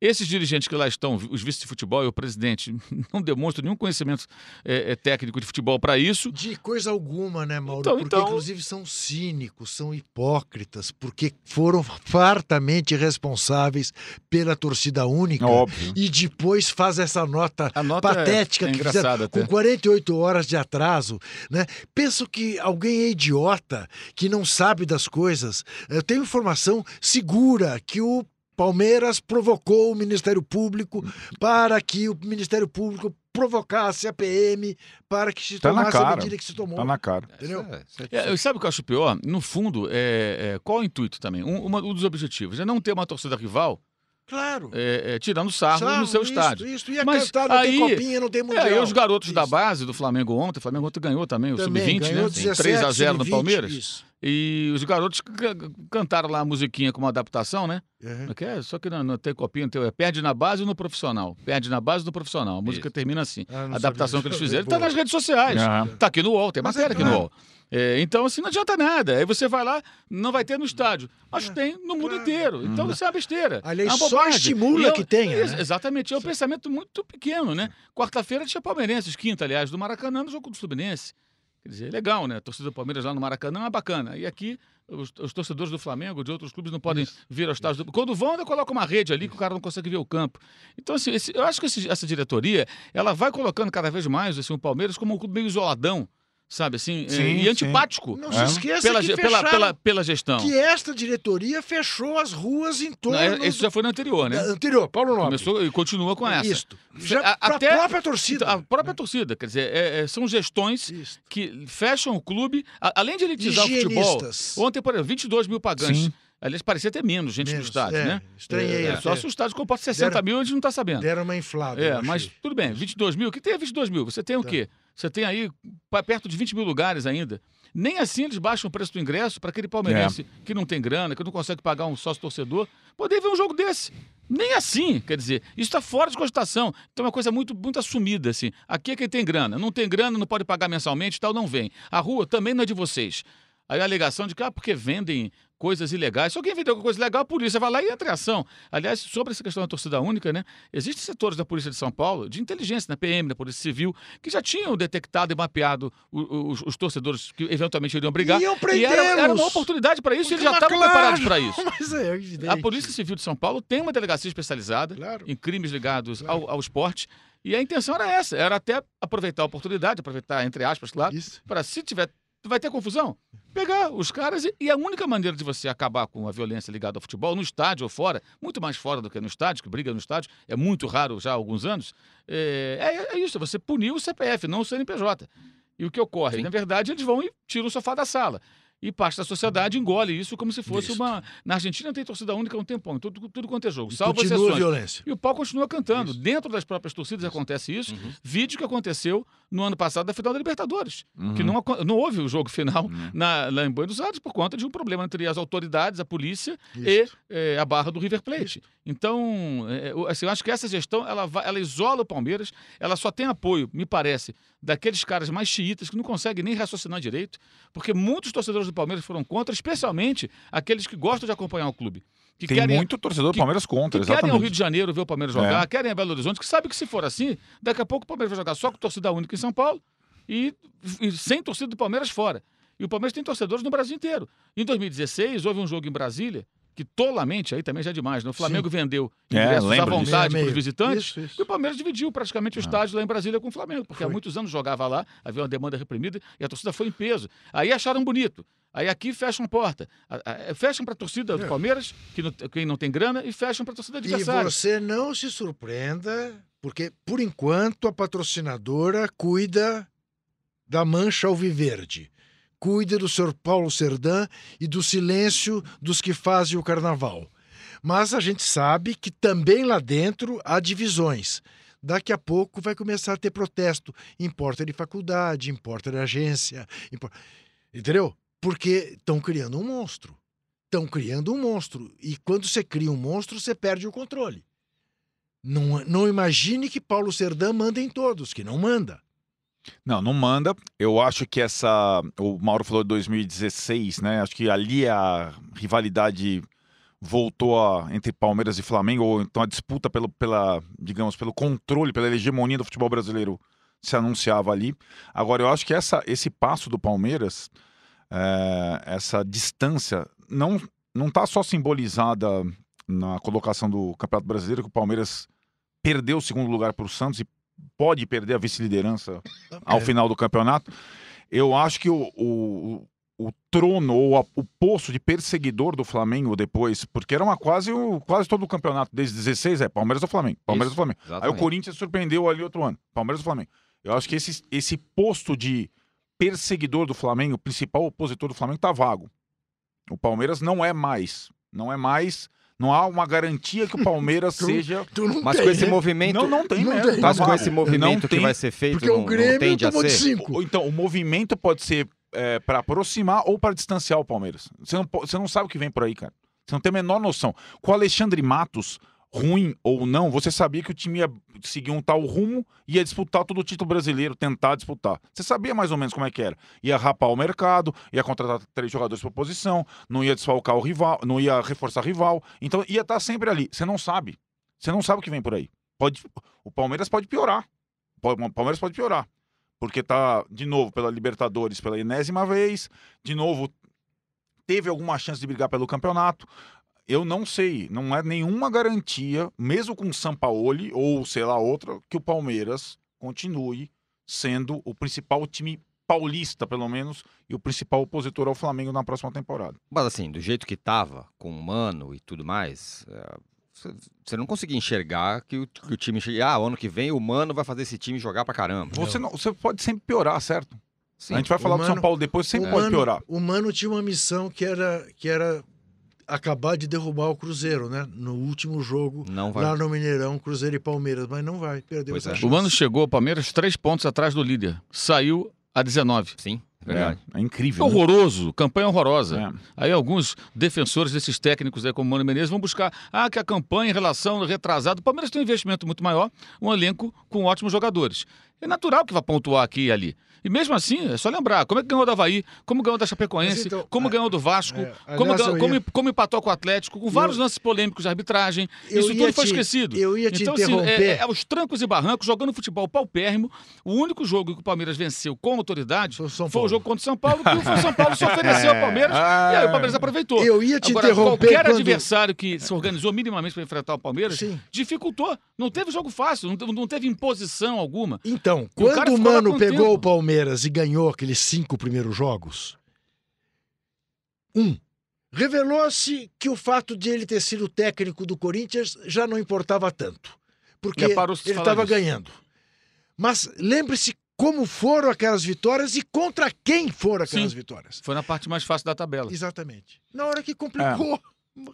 [SPEAKER 4] Esses dirigentes que lá estão, os vice de futebol e o presidente, não demonstram nenhum conhecimento é, é, técnico de futebol para isso.
[SPEAKER 2] De coisa alguma, né, Mauro?
[SPEAKER 4] Então,
[SPEAKER 2] porque,
[SPEAKER 4] então-
[SPEAKER 2] inclusive, são cínicos, são hipócritas, porque foram fartamente responsáveis pela torcida única.
[SPEAKER 3] Óbvio.
[SPEAKER 2] E depois faz essa nota
[SPEAKER 4] A nota é-
[SPEAKER 2] patética
[SPEAKER 4] é
[SPEAKER 2] que
[SPEAKER 4] engraçada
[SPEAKER 2] fizeram com
[SPEAKER 4] até.
[SPEAKER 2] 48 horas de atraso, né? Penso que alguém é idiota, que não sabe das coisas. Eu tenho informação segura que o Palmeiras provocou o Ministério Público para que o Ministério Público provocasse a PM para que se
[SPEAKER 3] Tá na
[SPEAKER 2] tomasse a medida que se tomou.
[SPEAKER 3] Tá na cara.
[SPEAKER 2] Entendeu?
[SPEAKER 1] É, é-
[SPEAKER 4] É, sabe o que eu acho pior? No fundo, é, é, qual o intuito também? Um, uma- um dos objetivos é não ter uma torcida rival
[SPEAKER 2] Claro.
[SPEAKER 4] é, é, tirando sarro,
[SPEAKER 2] Sarro,
[SPEAKER 4] no seu
[SPEAKER 2] isso,
[SPEAKER 4] estádio.
[SPEAKER 2] Isso. E a
[SPEAKER 4] Mas
[SPEAKER 2] cantar, não
[SPEAKER 4] aí-
[SPEAKER 2] tem copinha, não tem mundial.
[SPEAKER 4] É, e os garotos da
[SPEAKER 2] Isso.
[SPEAKER 4] base do Flamengo ontem, o Flamengo ontem ganhou também, o
[SPEAKER 2] Também,
[SPEAKER 4] Sub-20,
[SPEAKER 2] ganhou
[SPEAKER 4] né?
[SPEAKER 2] 17,
[SPEAKER 4] 3 a 0 no
[SPEAKER 2] sub-20,
[SPEAKER 4] Palmeiras.
[SPEAKER 2] Isso.
[SPEAKER 4] E os garotos ca- cantaram lá a musiquinha com uma adaptação, né?
[SPEAKER 2] Uhum.
[SPEAKER 4] Que é, só que não, não tem copinha, não tem, é perde na base ou no profissional. Perde na base ou no profissional. A música
[SPEAKER 1] Isso.
[SPEAKER 4] termina assim.
[SPEAKER 2] Ah,
[SPEAKER 4] a adaptação que
[SPEAKER 2] sabia.
[SPEAKER 4] eles fizeram está nas redes sociais.
[SPEAKER 3] Aham.
[SPEAKER 4] Tá aqui no UOL, tem
[SPEAKER 2] Mas é
[SPEAKER 4] matéria aqui no. UOL. É, então, assim, não adianta nada. Aí você vai lá, não vai ter no estádio. Mas tem no mundo
[SPEAKER 2] claro.
[SPEAKER 4] inteiro. Então isso é uma besteira.
[SPEAKER 2] A lei
[SPEAKER 4] é uma
[SPEAKER 2] só estimula
[SPEAKER 4] eu-
[SPEAKER 2] que tenha, né?
[SPEAKER 4] Exatamente. É um pensamento muito pequeno, né? Quarta-feira tinha Palmeirenses, quinta, aliás, do Maracanã, no jogo do Fluminense. Quer dizer, legal, né? A torcida do Palmeiras lá no Maracanã é bacana. E aqui, os, os torcedores do Flamengo, de outros clubes, não podem vir ao estádio. Do... Quando vão, ainda coloca uma rede ali que o cara não consegue ver o campo. Então, assim, esse- eu acho que esse- essa diretoria, ela vai colocando cada vez mais assim, o Palmeiras como um clube meio isoladão, sabe? Assim, é,
[SPEAKER 3] Sim,
[SPEAKER 4] e
[SPEAKER 3] sim.
[SPEAKER 4] antipático.
[SPEAKER 2] Não
[SPEAKER 3] É.
[SPEAKER 2] se esqueça
[SPEAKER 4] Pela,
[SPEAKER 2] que
[SPEAKER 4] pela, pela, pela gestão.
[SPEAKER 2] que esta diretoria fechou as ruas em torno
[SPEAKER 4] Não, é- Isso já foi no anterior, né?
[SPEAKER 2] anterior, Paulo Nobre.
[SPEAKER 4] Começou e continua com essa.
[SPEAKER 2] Isto. Já
[SPEAKER 4] A- até-
[SPEAKER 2] própria torcida.
[SPEAKER 4] Então, a própria torcida, quer dizer, é- é- são gestões
[SPEAKER 2] Isso.
[SPEAKER 4] que fecham o clube, a- além de elitizar o futebol. Ontem, por exemplo, 22 mil pagantes.
[SPEAKER 3] Sim.
[SPEAKER 4] Aliás, parecia ter menos gente
[SPEAKER 2] Menos,
[SPEAKER 4] no estádio,
[SPEAKER 2] é,
[SPEAKER 4] né?
[SPEAKER 2] estranhei
[SPEAKER 4] É,
[SPEAKER 2] até.
[SPEAKER 4] só se o estádio comporta 60
[SPEAKER 2] Deram-
[SPEAKER 4] mil, a gente não está sabendo.
[SPEAKER 2] Deram uma inflada.
[SPEAKER 4] É, mas tudo bem, 22 mil. O que tem é 22 mil? Você tem o
[SPEAKER 2] Tá.
[SPEAKER 4] quê? Você tem aí perto de 20 mil lugares ainda. Nem assim eles baixam o preço do ingresso para aquele palmeirense que não tem grana, que não consegue pagar um sócio torcedor, poder ver um jogo desse. Nem assim, quer dizer, isso está fora de cogitação. Então é uma coisa muito, muito assumida, assim. Aqui é quem tem grana. Não tem grana, não pode pagar mensalmente e tal, não vem. A rua também não é de vocês. Aí a alegação de que, ah, porque vendem coisas ilegais. Se alguém vender alguma coisa ilegal, a polícia vai lá e entra em ação. Aliás, sobre essa questão da torcida única, né? Existem setores da Polícia de São Paulo, de inteligência, na PM, na Polícia Civil, que já tinham detectado e mapeado o- o- os, os torcedores que eventualmente iriam brigar.
[SPEAKER 2] Iam
[SPEAKER 4] e era, era uma oportunidade para isso, e eles já
[SPEAKER 2] Mas
[SPEAKER 4] estavam
[SPEAKER 2] claro,
[SPEAKER 4] preparados para isso.
[SPEAKER 2] Mas é evidente.
[SPEAKER 4] A Polícia Civil de São Paulo tem uma delegacia especializada
[SPEAKER 2] Claro.
[SPEAKER 4] em crimes ligados
[SPEAKER 2] Claro.
[SPEAKER 4] ao, ao esporte. E a intenção era essa, era até aproveitar a oportunidade, aproveitar, entre aspas, claro, para se tiver. Vai ter confusão? Pegar os caras e, e a única maneira de você acabar com a violência ligada ao futebol, no estádio ou fora, muito mais fora do que no estádio, que briga no estádio, é muito raro já há alguns anos, é, é, é isso, você punir o CPF, não o CNPJ. E o que ocorre?
[SPEAKER 1] Sim.
[SPEAKER 4] Na verdade, eles vão e tiram o sofá da sala. E parte da sociedade engole isso como se fosse uma. Na Argentina tem torcida única há um tempão, em tudo, tudo quanto é jogo,
[SPEAKER 2] E
[SPEAKER 4] salvo
[SPEAKER 2] continua a violência.
[SPEAKER 4] E o pau continua cantando.
[SPEAKER 1] Isso.
[SPEAKER 4] Dentro das próprias torcidas acontece isso.
[SPEAKER 1] Uhum.
[SPEAKER 4] Vídeo que aconteceu no ano passado da final da Libertadores.
[SPEAKER 3] Uhum.
[SPEAKER 4] Que não, não houve o jogo final
[SPEAKER 3] Uhum.
[SPEAKER 4] na, lá em Buenos Aires por conta de um problema entre as autoridades, a polícia e eh, a barra do River Plate. Então, eu- assim, eu acho que essa gestão ela, vai- ela isola o Palmeiras, ela só tem apoio, me parece, daqueles caras mais xiitas que não conseguem nem raciocinar direito, porque muitos torcedores do Palmeiras foram contra, especialmente aqueles que gostam de acompanhar o clube. Que
[SPEAKER 3] Tem
[SPEAKER 4] querem,
[SPEAKER 3] muito torcedor do
[SPEAKER 4] que-
[SPEAKER 3] Palmeiras contra,
[SPEAKER 4] que querem ao Rio
[SPEAKER 3] exatamente.
[SPEAKER 4] de Janeiro ver o Palmeiras jogar,
[SPEAKER 3] É.
[SPEAKER 4] querem a Belo Horizonte, que sabe que se for assim, daqui a pouco o Palmeiras vai jogar só com torcida única em São Paulo e, e sem torcida do Palmeiras fora. E o Palmeiras tem torcedores no Brasil inteiro. Em 2016, houve um jogo em Brasília, que tolamente, aí também já é demais, né? O Flamengo vendeu
[SPEAKER 3] É,
[SPEAKER 4] ingressos à
[SPEAKER 3] lembro disso.
[SPEAKER 4] vontade para os visitantes.
[SPEAKER 2] Isso, isso.
[SPEAKER 4] E o Palmeiras dividiu praticamente o estádio lá em Brasília com o Flamengo, porque há
[SPEAKER 2] Foi.
[SPEAKER 4] muitos anos jogava lá, havia uma demanda reprimida e a torcida foi em peso. Aí acharam bonito. Aí aqui fecham a porta. A- Fecham para a torcida do
[SPEAKER 2] É.
[SPEAKER 4] Palmeiras, que não, quem não tem grana, e fecham para a torcida
[SPEAKER 2] E
[SPEAKER 4] adversária.
[SPEAKER 2] você não se surpreenda, porque, por enquanto, a patrocinadora cuida da mancha alviverde. Cuida do Sr. Paulo Serdã e do silêncio dos que fazem o carnaval. Mas a gente sabe que também lá dentro há divisões. Daqui a pouco vai começar a ter protesto em porta de faculdade, em porta de agência. Entendeu? Porque estão criando um monstro. estão criando um monstro. E quando você cria um monstro, você perde o controle. Não, não imagine que Paulo Serdã manda em todos, que não manda.
[SPEAKER 3] Não, não manda. Eu acho que essa. O Mauro falou de 2016, né? Acho que ali a rivalidade voltou a, entre Palmeiras e Flamengo, ou então a disputa pelo, pela, digamos, pelo controle, pela hegemonia do futebol brasileiro se anunciava ali. Agora, eu acho que essa, esse passo do Palmeiras, é, essa distância, não não está só simbolizada na colocação do Campeonato Brasileiro, que o Palmeiras perdeu o segundo lugar para o Santos e pode perder a vice-liderança ao final do campeonato. Eu acho que o, o, o trono ou a- o posto de perseguidor do Flamengo depois, porque era uma quase, o, quase todo o campeonato, desde 16, é Palmeiras ou Flamengo. Palmeiras
[SPEAKER 1] Isso,
[SPEAKER 3] ou Flamengo. Aí o
[SPEAKER 1] Exatamente.
[SPEAKER 3] Corinthians surpreendeu ali outro ano. Palmeiras ou Flamengo. Eu acho que esse, esse posto de perseguidor do Flamengo, o principal opositor do Flamengo, tá vago. O Palmeiras não é mais. Não é mais. Não há uma garantia que o Palmeiras
[SPEAKER 2] Tu-
[SPEAKER 3] seja.
[SPEAKER 2] Tu não
[SPEAKER 1] Mas
[SPEAKER 2] tem,
[SPEAKER 1] com esse
[SPEAKER 2] né?
[SPEAKER 1] movimento.
[SPEAKER 3] Não, não tem
[SPEAKER 2] Não
[SPEAKER 3] mesmo.
[SPEAKER 2] tem.
[SPEAKER 3] tá
[SPEAKER 1] Mas com
[SPEAKER 3] vago.
[SPEAKER 1] esse movimento
[SPEAKER 3] Não
[SPEAKER 1] que
[SPEAKER 3] tem-
[SPEAKER 1] vai ser feito,
[SPEAKER 2] Porque
[SPEAKER 1] não,
[SPEAKER 2] o Grêmio
[SPEAKER 1] não tende a
[SPEAKER 2] tomou de cinco.
[SPEAKER 3] Então, o movimento pode ser para aproximar ou para distanciar o Palmeiras. Você não, você não sabe o que vem por aí, cara. Você não tem a menor noção. Com o Alexandre Matos, ruim ou não, você sabia que o time ia seguir um tal rumo e ia disputar todo o título brasileiro, tentar disputar. Você sabia mais ou menos como é que era. Ia rapar o mercado, ia contratar três jogadores por posição, não ia desfalcar o rival, não ia reforçar rival. Então ia estar sempre ali. Você não sabe. Você não sabe o que vem por aí. Pode, o Palmeiras pode piorar. O Palmeiras pode piorar. Porque tá, de novo, pela Libertadores pela enésima vez, de novo, teve alguma chance de brigar pelo campeonato. Eu não sei, não é nenhuma garantia, mesmo com o Sampaoli ou sei lá outra, que o Palmeiras continue sendo o principal time paulista, pelo menos, e o principal opositor ao Flamengo na próxima temporada.
[SPEAKER 1] Mas assim, do jeito que tava, com o Mano e tudo mais, é, você não conseguia enxergar que o, que o time. Ah, ano que vem o Mano vai fazer esse time jogar pra caramba.
[SPEAKER 3] Você, não, você pode sempre piorar, certo?
[SPEAKER 1] Sim.
[SPEAKER 3] a gente vai falar
[SPEAKER 2] o
[SPEAKER 3] do São
[SPEAKER 2] Mano-
[SPEAKER 3] Paulo depois, sempre pode
[SPEAKER 2] Mano,
[SPEAKER 3] piorar.
[SPEAKER 2] O Mano tinha uma missão que era, que era acabar de derrubar o Cruzeiro, né? No último jogo,
[SPEAKER 1] Não vai.
[SPEAKER 2] lá no Mineirão, Cruzeiro e Palmeiras. Mas não vai, perdeu
[SPEAKER 1] Pois
[SPEAKER 2] essa
[SPEAKER 1] é.
[SPEAKER 2] chance.
[SPEAKER 4] O Mano chegou ao Palmeiras três pontos atrás do líder. Saiu a 19.
[SPEAKER 1] Sim, verdade.
[SPEAKER 3] É, é incrível. né?
[SPEAKER 4] Horroroso, campanha horrorosa.
[SPEAKER 3] É.
[SPEAKER 4] Aí alguns defensores desses técnicos aí, como Mano Menezes, vão buscar ah, que a campanha em relação ao retrasado. O Palmeiras tem um investimento muito maior, um elenco com ótimos jogadores. É natural que vá pontuar aqui e ali. E mesmo assim, é só lembrar, como é que ganhou do Havaí, como ganhou da Chapecoense,
[SPEAKER 2] então,
[SPEAKER 4] como
[SPEAKER 2] a-
[SPEAKER 4] ganhou do Vasco,
[SPEAKER 2] é,
[SPEAKER 4] como, ganhou-
[SPEAKER 2] eu
[SPEAKER 4] como,
[SPEAKER 2] ia-
[SPEAKER 4] como empatou com o Atlético, com vários lances polêmicos de arbitragem. Isso
[SPEAKER 2] ia
[SPEAKER 4] tudo foi
[SPEAKER 2] te-
[SPEAKER 4] esquecido.
[SPEAKER 2] eu ia te
[SPEAKER 4] então, assim,
[SPEAKER 2] interromper.
[SPEAKER 4] é, é os trancos e barrancos, jogando futebol paupérrimo. O único jogo que o Palmeiras venceu com autoridade
[SPEAKER 2] Foi o
[SPEAKER 4] foi o jogo contra o São Paulo, que o São Paulo se ofereceu ao Palmeiras e aí o Palmeiras aproveitou.
[SPEAKER 2] Eu ia te
[SPEAKER 4] Agora,
[SPEAKER 2] interromper
[SPEAKER 4] qualquer
[SPEAKER 2] quando-
[SPEAKER 4] adversário que se organizou minimamente para enfrentar o Palmeiras
[SPEAKER 2] Sim.
[SPEAKER 4] dificultou. Não teve jogo fácil, não teve, não teve imposição alguma.
[SPEAKER 2] Então,
[SPEAKER 4] E o cara
[SPEAKER 2] quando o
[SPEAKER 4] lá
[SPEAKER 2] Mano pegou
[SPEAKER 4] tempo?
[SPEAKER 2] o Palmeiras e ganhou aqueles cinco primeiros jogos, um, revelou-se que o fato de ele ter sido técnico do Corinthians já não importava tanto, porque
[SPEAKER 4] de
[SPEAKER 2] ele estava ganhando. Mas lembre-se como foram aquelas vitórias e contra quem foram aquelas
[SPEAKER 4] Sim.
[SPEAKER 2] vitórias.
[SPEAKER 4] Foi na parte mais fácil da tabela.
[SPEAKER 2] Exatamente. Na hora que complicou,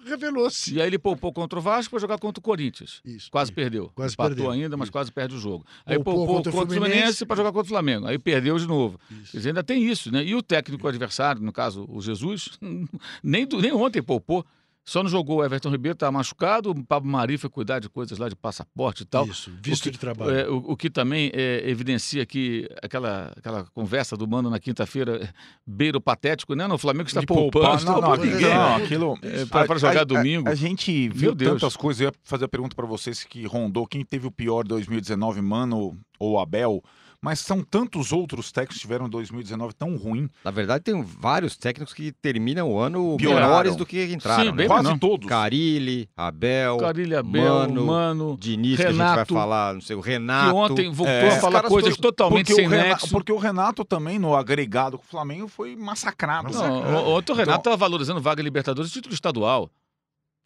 [SPEAKER 2] revelou-se.
[SPEAKER 4] E aí ele poupou contra o Vasco para jogar contra o Corinthians.
[SPEAKER 2] Isso.
[SPEAKER 4] Quase perdeu.
[SPEAKER 2] Quase
[SPEAKER 4] Empatou
[SPEAKER 2] perdeu.
[SPEAKER 4] ainda, mas
[SPEAKER 2] Isso.
[SPEAKER 4] quase perde o jogo. Aí
[SPEAKER 2] Poupou
[SPEAKER 4] poupou
[SPEAKER 2] contra
[SPEAKER 4] contra,
[SPEAKER 2] o
[SPEAKER 4] Fluminense
[SPEAKER 2] Fluminense.
[SPEAKER 4] para jogar contra o Flamengo. Aí perdeu de novo.
[SPEAKER 2] Isso.
[SPEAKER 4] Ainda tem isso, né? E o técnico adversário, no caso o Jesus, nem, nem ontem poupou. Só não jogou o Everton Ribeiro, tá machucado. O Pablo Mari foi cuidar de coisas lá de passaporte e tal.
[SPEAKER 2] Isso, visto
[SPEAKER 4] que-
[SPEAKER 2] de trabalho.
[SPEAKER 4] É, o, o que também é, evidencia que aquela, aquela conversa do Mano na quinta-feira é, beira o patético, né? No Flamengo está
[SPEAKER 3] De
[SPEAKER 4] poupando.
[SPEAKER 3] poupar,
[SPEAKER 4] está
[SPEAKER 3] não, não,
[SPEAKER 4] poupando
[SPEAKER 3] aquilo,
[SPEAKER 4] ninguém.
[SPEAKER 3] não, aquilo-
[SPEAKER 4] É, pra jogar domingo.
[SPEAKER 3] A, gente viu tantas coisas. Eu ia fazer a pergunta pra vocês que rondou quem teve o pior 2019, Mano ou Abel. Mas são tantos outros técnicos que tiveram 2019 tão ruim.
[SPEAKER 1] Na verdade, tem vários técnicos que terminam o ano
[SPEAKER 3] Pioraram.
[SPEAKER 1] do que entraram.
[SPEAKER 4] Sim,
[SPEAKER 1] né?
[SPEAKER 4] bem
[SPEAKER 3] Quase
[SPEAKER 4] menor.
[SPEAKER 3] todos.
[SPEAKER 1] Carilli, Abel,
[SPEAKER 4] Carilha Abel,
[SPEAKER 1] Mano,
[SPEAKER 4] Mano,
[SPEAKER 1] Diniz, que a gente vai
[SPEAKER 4] Renato,
[SPEAKER 1] falar, não sei, o
[SPEAKER 4] que
[SPEAKER 1] Renato.
[SPEAKER 4] ontem voltou
[SPEAKER 3] É,
[SPEAKER 4] a falar coisas
[SPEAKER 3] foram-
[SPEAKER 4] totalmente
[SPEAKER 3] porque
[SPEAKER 4] sem
[SPEAKER 3] o Renato,
[SPEAKER 4] nexo.
[SPEAKER 3] Porque o Renato também, no agregado com o Flamengo, foi massacrado.
[SPEAKER 4] Não,
[SPEAKER 3] né?
[SPEAKER 4] o- ontem o Renato
[SPEAKER 3] Então-
[SPEAKER 4] estava valorizando vaga Libertadores e título estadual.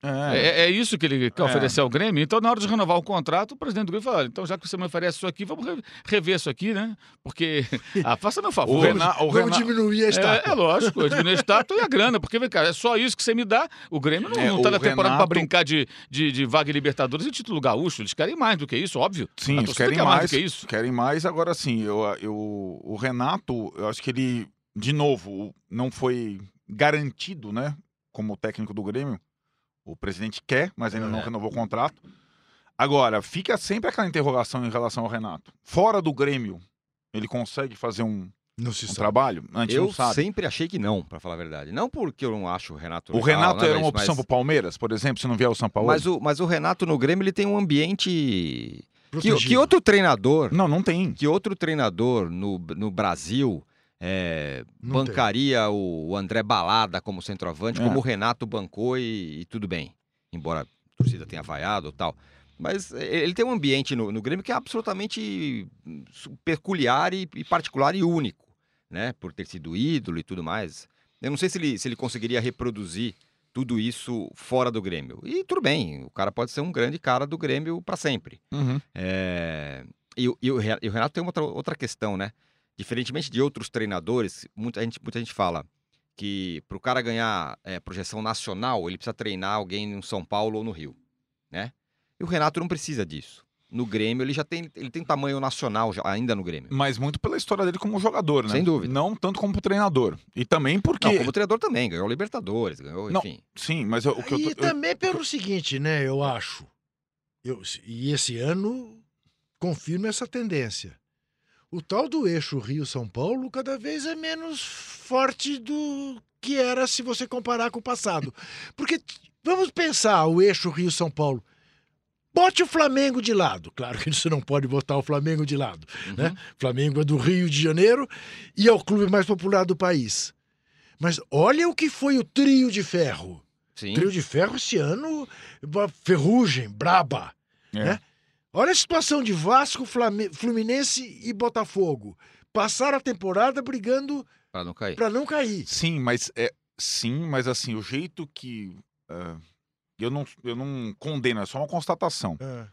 [SPEAKER 3] É.
[SPEAKER 4] É, é isso que ele quer
[SPEAKER 3] É.
[SPEAKER 4] oferecer ao Grêmio. Então, na hora de renovar o contrato, o presidente do Grêmio falou: olha, então já que você me oferece isso aqui, vamos re- rever isso aqui, né? Porque. Ah, faça meu favor.
[SPEAKER 3] O Rena- o
[SPEAKER 2] Vamos diminuir a
[SPEAKER 4] É,
[SPEAKER 2] estátua.
[SPEAKER 4] é lógico, eu diminuir a estátua e a grana, porque, vem cá, é só isso que você me dá. O Grêmio não,
[SPEAKER 3] É,
[SPEAKER 4] não tá na temporada
[SPEAKER 3] Renato-
[SPEAKER 4] pra brincar de, de, de vaga Libertadores e título gaúcho. Eles querem mais do que isso, óbvio.
[SPEAKER 3] Sim, eles querem
[SPEAKER 4] quer
[SPEAKER 3] mais,
[SPEAKER 4] do que isso.
[SPEAKER 3] querem mais. Agora sim, eu, eu, o Renato, eu acho que ele, de novo, não foi garantido, né? como técnico do Grêmio. O presidente quer, mas ainda não
[SPEAKER 1] É.
[SPEAKER 3] renovou o contrato. Agora, fica sempre aquela interrogação em relação ao Renato. Fora do Grêmio, ele consegue fazer um,
[SPEAKER 2] Não se
[SPEAKER 3] um
[SPEAKER 2] sabe.
[SPEAKER 3] trabalho? A gente
[SPEAKER 1] Eu
[SPEAKER 3] não sabe.
[SPEAKER 1] sempre achei que não, pra falar a verdade. Não porque eu não acho o Renato
[SPEAKER 3] O
[SPEAKER 1] legal,
[SPEAKER 3] Renato
[SPEAKER 1] nada
[SPEAKER 3] era uma
[SPEAKER 1] disso,
[SPEAKER 3] opção
[SPEAKER 1] mas,
[SPEAKER 3] pro Palmeiras, por exemplo, se não vier o São Paulo?
[SPEAKER 1] mas o Mas o Renato no Grêmio ele tem um ambiente. Que, que outro treinador.
[SPEAKER 3] Não, não tem.
[SPEAKER 1] Que outro treinador no, no Brasil é, bancaria o, o André Balada como centroavante,
[SPEAKER 3] É.
[SPEAKER 1] como o Renato bancou e, e tudo bem. Embora a torcida tenha vaiado tal. Mas ele tem um ambiente no, no Grêmio que é absolutamente peculiar e, e particular e único, né? Por ter sido ídolo e tudo mais. Eu não sei se ele, se ele conseguiria reproduzir tudo isso fora do Grêmio. E tudo bem, o cara pode ser um grande cara do Grêmio para sempre.
[SPEAKER 3] Uhum.
[SPEAKER 1] É, E, o- e o e o Renato tem uma outra, outra questão, né? Diferentemente de outros treinadores, muita gente, muita gente fala que para o cara ganhar é, projeção nacional, ele precisa treinar alguém no São Paulo ou no Rio, né? E o Renato não precisa disso. No Grêmio, ele já tem, ele tem tamanho nacional já- ainda no Grêmio.
[SPEAKER 3] Mas muito pela história dele como jogador, né?
[SPEAKER 1] Sem dúvida.
[SPEAKER 3] Não tanto como treinador. E também porque.
[SPEAKER 1] Não, como treinador também, ganhou Libertadores, ganhou,
[SPEAKER 3] Não,
[SPEAKER 1] enfim.
[SPEAKER 3] Sim, mas eu- o que eu,
[SPEAKER 2] E
[SPEAKER 3] tô- eu-
[SPEAKER 2] também pelo seguinte, né? Eu acho. Eu, e esse ano confirma essa tendência. O tal do eixo Rio-São Paulo cada vez é menos forte do que era se você comparar com o passado. Porque vamos pensar o eixo Rio-São Paulo. Bote o Flamengo de lado. Claro que você não pode botar o Flamengo de lado. né? Flamengo é do Rio de Janeiro e é o clube mais popular do país. Mas olha o que foi o trio de ferro.
[SPEAKER 1] Sim.
[SPEAKER 2] Trio de ferro esse ano, ferrugem, braba.
[SPEAKER 3] É.
[SPEAKER 2] né? Olha a situação de Vasco, Fluminense e Botafogo. Passaram a temporada brigando
[SPEAKER 1] Pra não cair.
[SPEAKER 2] para não cair.
[SPEAKER 3] Sim, mas é sim, mas assim, o jeito que é, eu não eu não condeno, é só uma constatação.
[SPEAKER 2] Ah,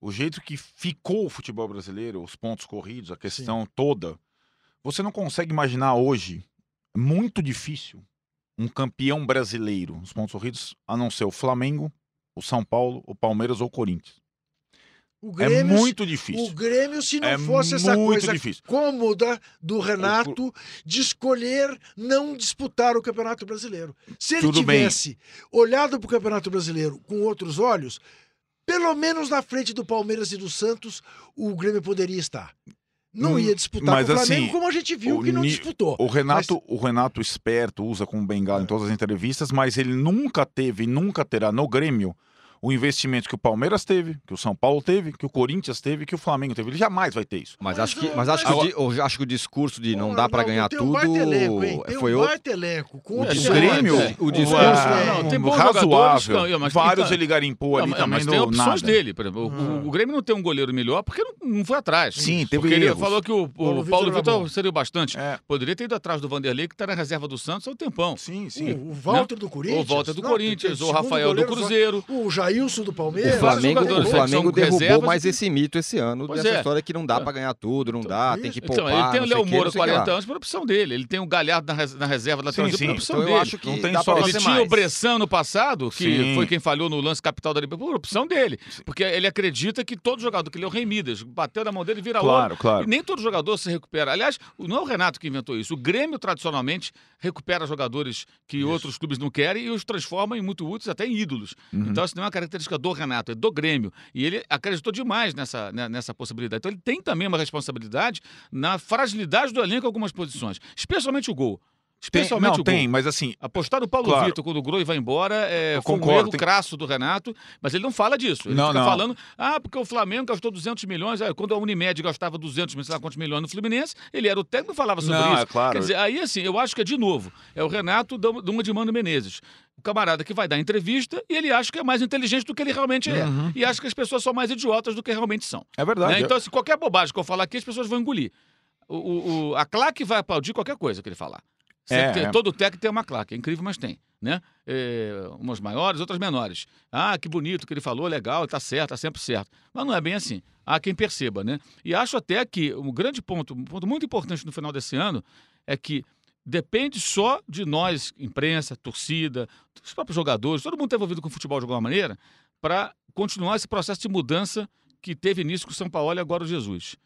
[SPEAKER 3] O jeito que ficou o futebol brasileiro, os pontos corridos, a questão toda, você não consegue imaginar hoje, é muito difícil, um campeão brasileiro, os pontos corridos, a não ser o Flamengo, o São Paulo, o Palmeiras ou o Corinthians.
[SPEAKER 2] O
[SPEAKER 3] É
[SPEAKER 2] Grêmio,
[SPEAKER 3] muito
[SPEAKER 2] o
[SPEAKER 3] difícil.
[SPEAKER 2] Grêmio, se não
[SPEAKER 3] É
[SPEAKER 2] fosse essa
[SPEAKER 3] muito
[SPEAKER 2] coisa
[SPEAKER 3] difícil.
[SPEAKER 2] cômoda do Renato de escolher não disputar o Campeonato Brasileiro. Se ele
[SPEAKER 3] Tudo bem.
[SPEAKER 2] tivesse olhado para o Campeonato Brasileiro com outros olhos, pelo menos na frente do Palmeiras e do Santos, o Grêmio poderia estar. Não
[SPEAKER 3] Hum,
[SPEAKER 2] ia disputar
[SPEAKER 3] mas
[SPEAKER 2] com o Flamengo,
[SPEAKER 3] assim,
[SPEAKER 2] como a gente viu
[SPEAKER 3] o
[SPEAKER 2] que não disputou.
[SPEAKER 3] O Renato, o Renato esperto usa como bengala
[SPEAKER 2] É.
[SPEAKER 3] em todas as entrevistas, mas ele nunca teve e nunca terá no Grêmio o investimento que o Palmeiras teve, que o São Paulo teve, que o Corinthians teve, que o Flamengo teve. Ele jamais vai ter isso.
[SPEAKER 1] Mas,
[SPEAKER 2] Mas
[SPEAKER 1] acho que,
[SPEAKER 2] o-
[SPEAKER 1] mas acho, que o
[SPEAKER 3] mas-
[SPEAKER 1] di- eu acho que o discurso de não dá pra
[SPEAKER 2] Arnaldo,
[SPEAKER 1] ganhar
[SPEAKER 2] tem um
[SPEAKER 1] tudo
[SPEAKER 2] baita elenco, hein? Tem
[SPEAKER 1] foi
[SPEAKER 2] um
[SPEAKER 1] outro.
[SPEAKER 2] baita elenco. Com
[SPEAKER 1] O
[SPEAKER 3] Grêmio,
[SPEAKER 1] é, o
[SPEAKER 3] o
[SPEAKER 1] discurso-
[SPEAKER 3] ah,
[SPEAKER 4] Não, tem
[SPEAKER 3] um
[SPEAKER 4] bons
[SPEAKER 3] razoável.
[SPEAKER 4] não, mas-
[SPEAKER 3] Vários
[SPEAKER 4] então-
[SPEAKER 3] ele garimpou
[SPEAKER 4] Não,
[SPEAKER 3] ali
[SPEAKER 4] mas,
[SPEAKER 3] também
[SPEAKER 4] mas tem opções
[SPEAKER 3] nada.
[SPEAKER 4] dele. Por exemplo, o-
[SPEAKER 2] Hum.
[SPEAKER 4] o, Grêmio não tem um goleiro melhor porque não, não foi atrás.
[SPEAKER 3] Sim, teve
[SPEAKER 4] Porque ele
[SPEAKER 3] erros.
[SPEAKER 4] falou que o, o
[SPEAKER 2] Paulo
[SPEAKER 4] Paulo,
[SPEAKER 2] Vitor
[SPEAKER 4] seria o bastante.
[SPEAKER 3] É,
[SPEAKER 4] Poderia ter ido atrás do Vanderlei, que está na reserva do Santos há um tempão.
[SPEAKER 3] sim, sim.
[SPEAKER 2] O, o Walter do Corinthians.
[SPEAKER 4] Ou volta do
[SPEAKER 2] Não,
[SPEAKER 4] Corinthians,
[SPEAKER 2] tem
[SPEAKER 4] Rafael do Cruzeiro.
[SPEAKER 2] O Jailson do Palmeiras.
[SPEAKER 1] O Flamengo, o Flamengo derrubou
[SPEAKER 4] reservas
[SPEAKER 1] mais esse mito esse ano,
[SPEAKER 4] Pois
[SPEAKER 1] dessa
[SPEAKER 4] é.
[SPEAKER 1] história que não dá
[SPEAKER 4] É.
[SPEAKER 1] pra ganhar tudo, não
[SPEAKER 2] Então,
[SPEAKER 1] dá,
[SPEAKER 2] isso.
[SPEAKER 1] tem que
[SPEAKER 4] Então,
[SPEAKER 1] poupar,
[SPEAKER 4] ele tem o Léo Moura,
[SPEAKER 1] não sei o que
[SPEAKER 4] 40
[SPEAKER 1] lá.
[SPEAKER 4] anos, por opção dele. Ele tem o Galhardo na, res- na reserva da
[SPEAKER 3] Sim, sim.
[SPEAKER 4] por opção
[SPEAKER 1] Então eu
[SPEAKER 4] dele.
[SPEAKER 1] acho que
[SPEAKER 3] Não tem
[SPEAKER 1] dá
[SPEAKER 3] só-
[SPEAKER 4] Ele tinha
[SPEAKER 1] mais.
[SPEAKER 4] o Bressan no passado, que
[SPEAKER 3] Sim.
[SPEAKER 4] foi quem falhou no lance capital da Libertadores, por opção dele. Porque ele acredita que todo jogador, que ele é o Rei Midas, bateu na mão dele e vira ouro.
[SPEAKER 3] Claro, claro.
[SPEAKER 4] E nem todo jogador se recupera. Aliás, não é o Renato que inventou isso. O Grêmio, tradicionalmente, recupera jogadores que outros clubes não querem e os transforma em muito úteis, até em ídolos.
[SPEAKER 3] Uhum.
[SPEAKER 4] Então, isso não é uma característica do Renato, é do Grêmio. E ele acreditou demais nessa, né, nessa possibilidade. Então, ele tem também uma responsabilidade na fragilidade do elenco em algumas posições, especialmente o gol.
[SPEAKER 3] Tem,
[SPEAKER 4] Especialmente
[SPEAKER 3] não,
[SPEAKER 4] o gol.
[SPEAKER 3] tem, mas assim,
[SPEAKER 4] Apostar no Paulo
[SPEAKER 3] Claro.
[SPEAKER 4] Vitor quando o Groi vai embora é,
[SPEAKER 3] Eu
[SPEAKER 4] foi um
[SPEAKER 3] concordo,
[SPEAKER 4] erro
[SPEAKER 3] tem-
[SPEAKER 4] crasso do Renato, mas ele não fala disso. Ele
[SPEAKER 3] Não,
[SPEAKER 4] fica
[SPEAKER 3] não.
[SPEAKER 4] falando, ah, porque o Flamengo gastou 200 milhões, quando a Unimed gastava 200, sei lá quantos milhões no Fluminense, ele era o técnico e falava sobre
[SPEAKER 3] Não,
[SPEAKER 4] isso.
[SPEAKER 3] é claro.
[SPEAKER 4] Quer dizer, aí assim, eu acho que é de novo, é o Renato dando uma de Mano Menezes. O camarada que vai dar entrevista e ele acha que é mais inteligente do que ele realmente é.
[SPEAKER 3] Uhum.
[SPEAKER 4] E acha que as pessoas são mais idiotas do que realmente são.
[SPEAKER 3] é verdade.
[SPEAKER 4] né? Então, assim, qualquer bobagem que eu falar aqui, as pessoas vão engolir. O, o- a claque vai aplaudir qualquer coisa que ele falar.
[SPEAKER 3] É,
[SPEAKER 4] tem-
[SPEAKER 3] é.
[SPEAKER 4] Todo técnico tem uma claque, é incrível, mas tem. Né? É, umas maiores, outras menores. Ah, que bonito que ele falou, legal, tá certo, tá sempre certo. Mas não é bem assim. Há quem perceba, né? E acho até que um grande ponto, um ponto muito importante no final desse ano é que depende só de nós, imprensa, torcida, os próprios jogadores, todo mundo está envolvido com futebol de alguma maneira, para continuar esse processo de mudança que teve início com o São Paulo e agora o Jesus.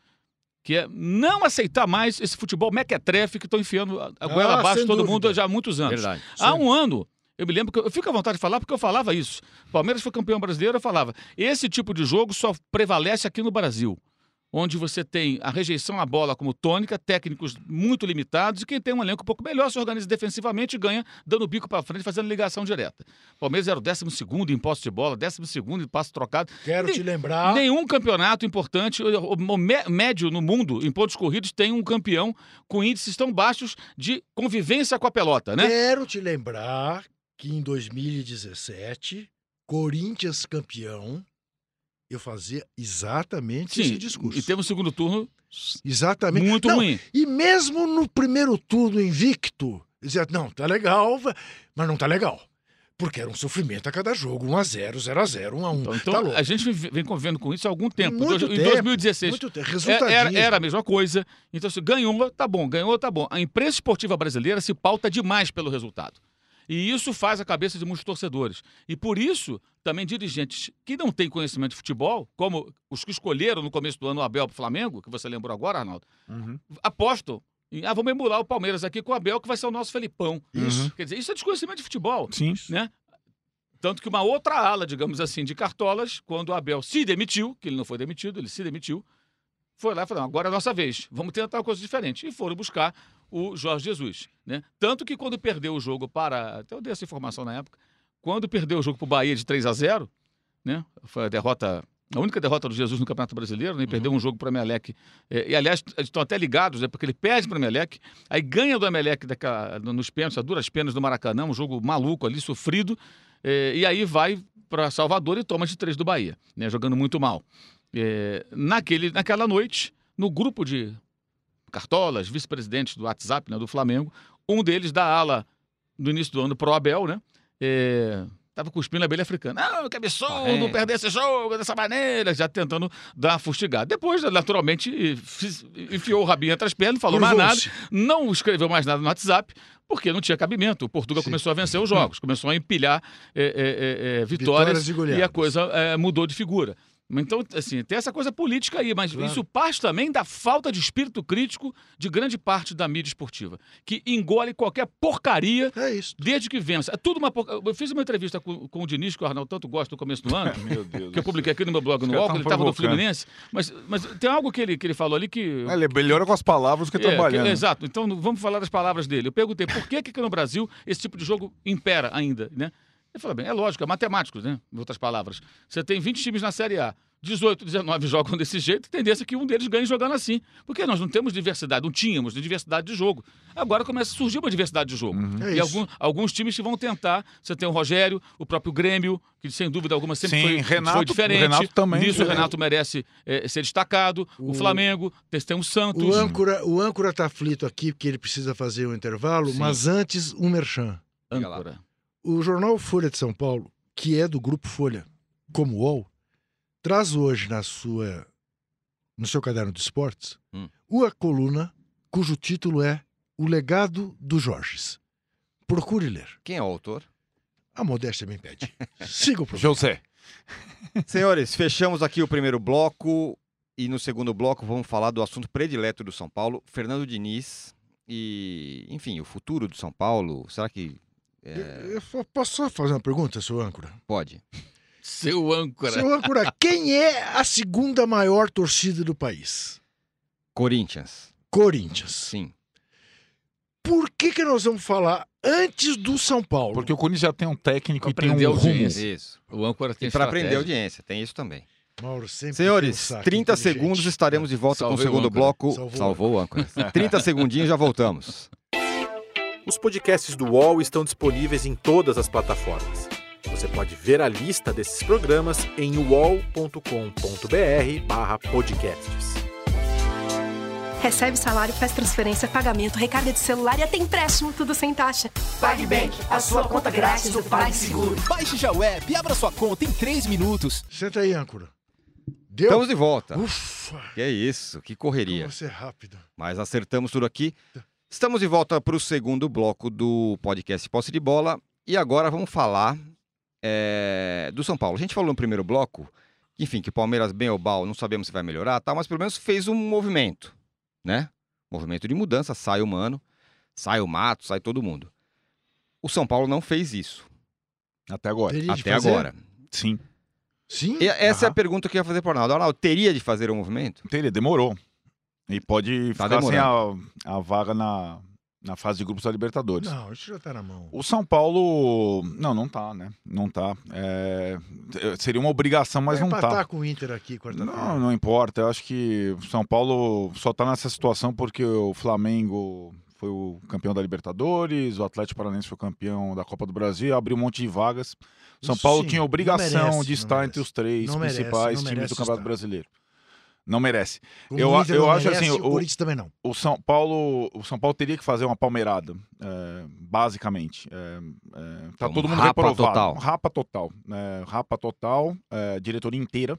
[SPEAKER 4] Que é não aceitar mais esse futebol mequetrefe que estão enfiando a a goela
[SPEAKER 2] Ah,
[SPEAKER 4] abaixo todo
[SPEAKER 2] dúvida.
[SPEAKER 4] mundo já há muitos anos.
[SPEAKER 1] Verdade.
[SPEAKER 4] Há um ano, Eu me lembro que eu, eu fico à vontade de falar porque eu falava isso. Palmeiras foi campeão brasileiro, eu falava. Esse tipo de jogo só prevalece aqui no Brasil onde você tem a rejeição à bola como tônica, técnicos muito limitados, e quem tem um elenco um pouco melhor se organiza defensivamente e ganha dando bico para frente, fazendo ligação direta. O Palmeiras era o 12 em posse de bola, 12 em passe trocado.
[SPEAKER 2] Quero
[SPEAKER 4] Nem-
[SPEAKER 2] te lembrar.
[SPEAKER 4] Nenhum campeonato importante, o, o mé- médio no mundo, em pontos corridos, tem um campeão com índices tão baixos de convivência com a pelota, né?
[SPEAKER 2] Quero te lembrar que em 2017, Corinthians campeão, eu fazia exatamente esse discurso.
[SPEAKER 4] e teve um segundo turno
[SPEAKER 2] Exatamente.
[SPEAKER 4] muito
[SPEAKER 2] Não,
[SPEAKER 4] ruim.
[SPEAKER 2] E mesmo no primeiro turno invicto, dizia, não, tá legal, mas não tá legal. Porque era um sofrimento a cada jogo, 1x0, 0x0, 1x1.
[SPEAKER 4] Então, então,
[SPEAKER 2] tá
[SPEAKER 4] a gente vem- convivendo com isso há algum tempo.
[SPEAKER 2] Muito
[SPEAKER 4] em
[SPEAKER 2] tempo,
[SPEAKER 4] 2016,
[SPEAKER 2] Muito tempo.
[SPEAKER 4] É-. Era, era a mesma coisa. Então, se ganhou, tá bom. Ganhou, tá bom. A imprensa esportiva brasileira se pauta demais pelo resultado. E isso faz a cabeça de muitos torcedores. E por isso, também dirigentes que não têm conhecimento de futebol, como os que escolheram no começo do ano o Abel pro Flamengo, que você lembrou agora, Arnaldo,
[SPEAKER 3] Uhum.
[SPEAKER 4] apostam. Ah, vamos emular o Palmeiras aqui com o Abel, que vai ser o nosso Felipão.
[SPEAKER 3] Isso.
[SPEAKER 4] Quer dizer, isso é desconhecimento de futebol.
[SPEAKER 3] Sim.
[SPEAKER 4] né? Tanto que uma outra ala, digamos assim, de cartolas, quando o Abel se demitiu, que ele não foi demitido, ele se demitiu, foi lá e falou: "Não, agora é a nossa vez, vamos tentar uma coisa diferente. E foram buscar o Jorge Jesus. Né? Tanto que quando perdeu o jogo para. Até eu dei essa informação na época. Quando perdeu o jogo para o Bahia de 3 a 0 né? Foi a derrota. A única derrota do Jesus no Campeonato Brasileiro, né? Perdeu um jogo para o Emelec. É, e, aliás, eles estão até ligados, né? Porque ele perde para o Emelec, aí ganha do Emelec daquela, nos pênaltis, a duras penas do Maracanã, um jogo maluco ali, sofrido. É, e aí vai para Salvador e toma de três do Bahia, né, jogando muito mal. É, naquele, naquela noite, no grupo de cartolas, vice-presidentes do WhatsApp né, do Flamengo, um deles da ala do início do ano pro Abel, né? É, tava cuspindo a abelha africana. Não, que absurdo
[SPEAKER 1] Correto.
[SPEAKER 4] perder esse jogo dessa maneira, já tentando dar uma fustigada. Depois, naturalmente, enfiou o rabinho entre as pernas, não falou mais nada não escreveu mais nada no WhatsApp, porque não tinha cabimento. O Portugal
[SPEAKER 2] Sim.
[SPEAKER 4] começou a vencer os jogos, começou a empilhar é, é, é, é, vitórias,
[SPEAKER 2] Vitórias e
[SPEAKER 4] e, a coisa é, mudou de figura. Então, assim, tem essa coisa política aí, mas
[SPEAKER 2] Claro.
[SPEAKER 4] isso parte também da falta de espírito crítico de grande parte da mídia esportiva, que engole qualquer porcaria
[SPEAKER 2] É
[SPEAKER 4] desde que vença. É tudo uma porca... Eu fiz uma entrevista com, com o Diniz, que o Arnaldo tanto gosta no começo do ano,
[SPEAKER 3] Meu Deus.
[SPEAKER 4] que eu publiquei aqui no meu blog
[SPEAKER 3] Os
[SPEAKER 4] no
[SPEAKER 3] tão
[SPEAKER 4] ele estava no. Fluminense, mas, mas tem algo que ele, que ele falou ali que
[SPEAKER 3] Ele melhora com as palavras que
[SPEAKER 4] é,
[SPEAKER 3] trabalhando.
[SPEAKER 4] que- exato. Então vamos falar das palavras dele. Eu perguntei por que, que no Brasil esse tipo de jogo impera ainda, né? Ele falou, bem, é lógico, é matemático, né? Em outras palavras. Você tem 20 times na Série A. 18, 19 jogam desse jeito, tendência é que um deles ganhe jogando assim. Porque nós não temos diversidade, não tínhamos diversidade de jogo. Agora começa a surgir uma diversidade de jogo.
[SPEAKER 3] Uhum.
[SPEAKER 2] É
[SPEAKER 4] e algum- alguns times que vão tentar. Você tem o Rogério, o próprio Grêmio, que sem dúvida alguma sempre
[SPEAKER 3] Sim,
[SPEAKER 4] foi,
[SPEAKER 3] Renato-
[SPEAKER 4] foi diferente.
[SPEAKER 3] o Renato também.
[SPEAKER 4] Nisso o
[SPEAKER 3] É.
[SPEAKER 4] Renato merece eh, ser destacado. O,
[SPEAKER 2] O-
[SPEAKER 4] Flamengo, tem, o Santos.
[SPEAKER 2] O âncora, o âncora tá aflito aqui porque ele precisa fazer um intervalo,
[SPEAKER 4] Sim.
[SPEAKER 2] mas antes um merchan.
[SPEAKER 4] Âncora.
[SPEAKER 2] O jornal Folha de São Paulo, que é do grupo Folha, como o UOL, traz hoje na sua no seu caderno de esportes
[SPEAKER 1] Hum.
[SPEAKER 2] uma coluna cujo título é O Legado do Jorges. Procure ler.
[SPEAKER 1] Quem é o autor?
[SPEAKER 2] A modéstia me impede. Siga o programa.
[SPEAKER 3] José.
[SPEAKER 1] Senhores, fechamos aqui o primeiro bloco e no segundo bloco vamos falar do assunto predileto do São Paulo, Fernando Diniz e, enfim, o futuro do São Paulo. Será que é,
[SPEAKER 2] Eu- eu posso só fazer uma pergunta, seu âncora?
[SPEAKER 1] pode?
[SPEAKER 4] Seu âncora.
[SPEAKER 2] Seu âncora, quem é a segunda maior torcida do país?
[SPEAKER 1] Corinthians,
[SPEAKER 2] Corinthians.
[SPEAKER 1] sim.
[SPEAKER 2] Por que, que nós vamos falar antes do São Paulo?
[SPEAKER 3] Porque o Corinthians já tem um técnico e tem um
[SPEAKER 4] a
[SPEAKER 3] rumo.
[SPEAKER 4] audiência.
[SPEAKER 1] Isso.
[SPEAKER 4] O âncora tem
[SPEAKER 1] para aprender audiência, tem isso também.
[SPEAKER 2] Mauro sempre
[SPEAKER 1] Senhores,
[SPEAKER 2] tem um saco
[SPEAKER 1] 30
[SPEAKER 2] inteligente.
[SPEAKER 1] segundos estaremos de volta com o
[SPEAKER 4] Salvei o
[SPEAKER 1] segundo
[SPEAKER 4] âncora.
[SPEAKER 1] bloco.
[SPEAKER 2] Salvou o
[SPEAKER 1] Salvou o âncora. 30 segundinhos já voltamos.
[SPEAKER 5] Os podcasts do UOL estão disponíveis em todas as plataformas. Você pode ver a lista desses programas em uol.com.br/barra podcasts.
[SPEAKER 6] Recebe salário, faz transferência, pagamento, recarga de celular e até empréstimo, tudo sem taxa.
[SPEAKER 7] PagBank, a sua conta grátis do PagSeguro.
[SPEAKER 8] Baixe já o app e abra sua conta em 3 minutos.
[SPEAKER 2] Senta aí, âncora. Deu?
[SPEAKER 1] Estamos de volta.
[SPEAKER 2] Ufa,
[SPEAKER 1] Que é isso, que correria.
[SPEAKER 2] como você é rápido.
[SPEAKER 1] Mas acertamos tudo aqui. Estamos de volta para o segundo bloco do podcast Posse de Bola. E agora vamos falar é, do São Paulo. A gente falou no primeiro bloco, enfim, que o Palmeiras, bem ou mal, não sabemos se vai melhorar, tá? mas pelo menos fez um movimento, né? Movimento de mudança, sai o Mano, sai o Mato, sai todo mundo. O São Paulo não fez isso
[SPEAKER 3] Até agora.
[SPEAKER 2] Teria
[SPEAKER 1] até agora.
[SPEAKER 3] Sim.
[SPEAKER 2] Sim.
[SPEAKER 1] E essa é a pergunta que eu ia fazer para o Arnaldo. Arnaldo, teria de fazer o movimento?
[SPEAKER 3] Ele demorou. E pode
[SPEAKER 1] Tá
[SPEAKER 3] ficar sem a, a vaga na, na fase de grupos da Libertadores.
[SPEAKER 2] Não, isso já tá na mão.
[SPEAKER 3] O São Paulo. Não, não tá, né? Não tá. É, Seria uma obrigação, mas
[SPEAKER 2] Vai
[SPEAKER 3] não
[SPEAKER 2] empatar
[SPEAKER 3] tá.
[SPEAKER 2] com o Inter aqui quarta-feira.
[SPEAKER 3] Não, não importa. Eu acho que o São Paulo só tá nessa situação porque o Flamengo foi o campeão da Libertadores, o Atlético Paranaense foi o campeão da Copa do Brasil, abriu um monte de vagas. O São
[SPEAKER 2] Isso
[SPEAKER 3] Paulo
[SPEAKER 2] sim,
[SPEAKER 3] tinha obrigação
[SPEAKER 2] merece,
[SPEAKER 3] de estar
[SPEAKER 2] merece.
[SPEAKER 3] entre os três
[SPEAKER 2] Não merece,
[SPEAKER 3] principais
[SPEAKER 2] não
[SPEAKER 3] times
[SPEAKER 2] merece
[SPEAKER 3] do Campeonato
[SPEAKER 2] estar.
[SPEAKER 3] Brasileiro. Não merece. Eu
[SPEAKER 2] o
[SPEAKER 3] eu
[SPEAKER 2] não
[SPEAKER 3] acho
[SPEAKER 2] merece,
[SPEAKER 3] assim,
[SPEAKER 2] o
[SPEAKER 3] o-
[SPEAKER 2] Corinthians também não.
[SPEAKER 3] O São Paulo, o São Paulo teria que fazer uma palmeirada, é, basicamente. É, é, tá
[SPEAKER 1] Um
[SPEAKER 3] todo mundo
[SPEAKER 1] rapa
[SPEAKER 3] reprovado.
[SPEAKER 1] total.
[SPEAKER 3] Rapa total. é, rapa total, é, diretoria inteira.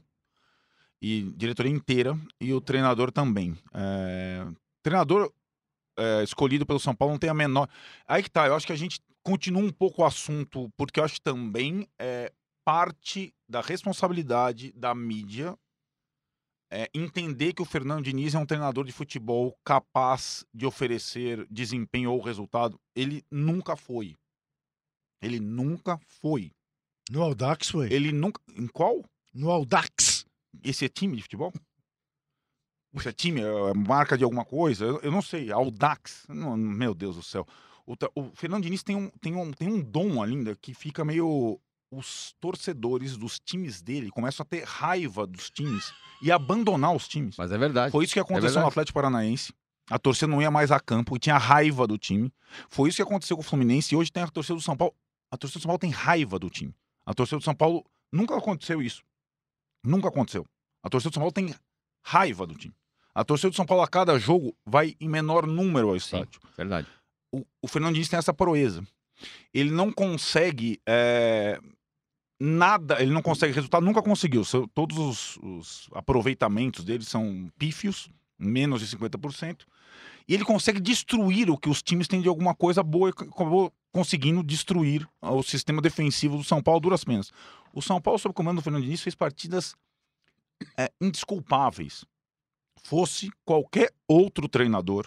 [SPEAKER 3] E diretoria inteira e o treinador também. É, treinador é, escolhido pelo São Paulo não tem a menor. Aí que tá, eu acho que a gente continua um pouco o assunto, porque eu acho que também é parte da responsabilidade da mídia é, entender que o Fernando Diniz é um treinador de futebol capaz de oferecer desempenho ou resultado. Ele nunca foi. Ele nunca foi.
[SPEAKER 2] No Audax foi.
[SPEAKER 3] Ele nunca. Em qual?
[SPEAKER 2] No Audax.
[SPEAKER 3] Esse é time de futebol? Esse é time? É marca de alguma coisa? Eu, eu não sei. Audax. Não, meu Deus do céu. O, o Fernando Diniz tem um, tem, um, tem um dom ainda que fica meio. Os torcedores dos times dele começam a ter raiva dos times e abandonar os times.
[SPEAKER 1] Mas é verdade.
[SPEAKER 3] Foi isso que aconteceu
[SPEAKER 1] verdade.
[SPEAKER 3] no Atlético Paranaense. A torcida não ia mais a campo e tinha raiva do time. Foi isso que aconteceu com o Fluminense e hoje tem a torcida do São Paulo. A torcida do São Paulo tem raiva do time. A torcida do São Paulo nunca aconteceu isso. Nunca aconteceu. A torcida do São Paulo tem raiva do time. A torcida do São Paulo a cada jogo vai em menor número ao estádio.
[SPEAKER 1] Verdade.
[SPEAKER 3] O, o Fernando Diniz tem essa proeza. Ele não consegue é, nada, ele não consegue resultado, nunca conseguiu. Seu- todos os, os aproveitamentos dele são pífios, menos de 50%. E ele consegue destruir o que os times têm de alguma coisa boa e acabou conseguindo destruir o sistema defensivo do São Paulo duras penas. O São Paulo, sob o comando do Fernando Diniz, fez partidas é, indesculpáveis. Fosse qualquer outro treinador.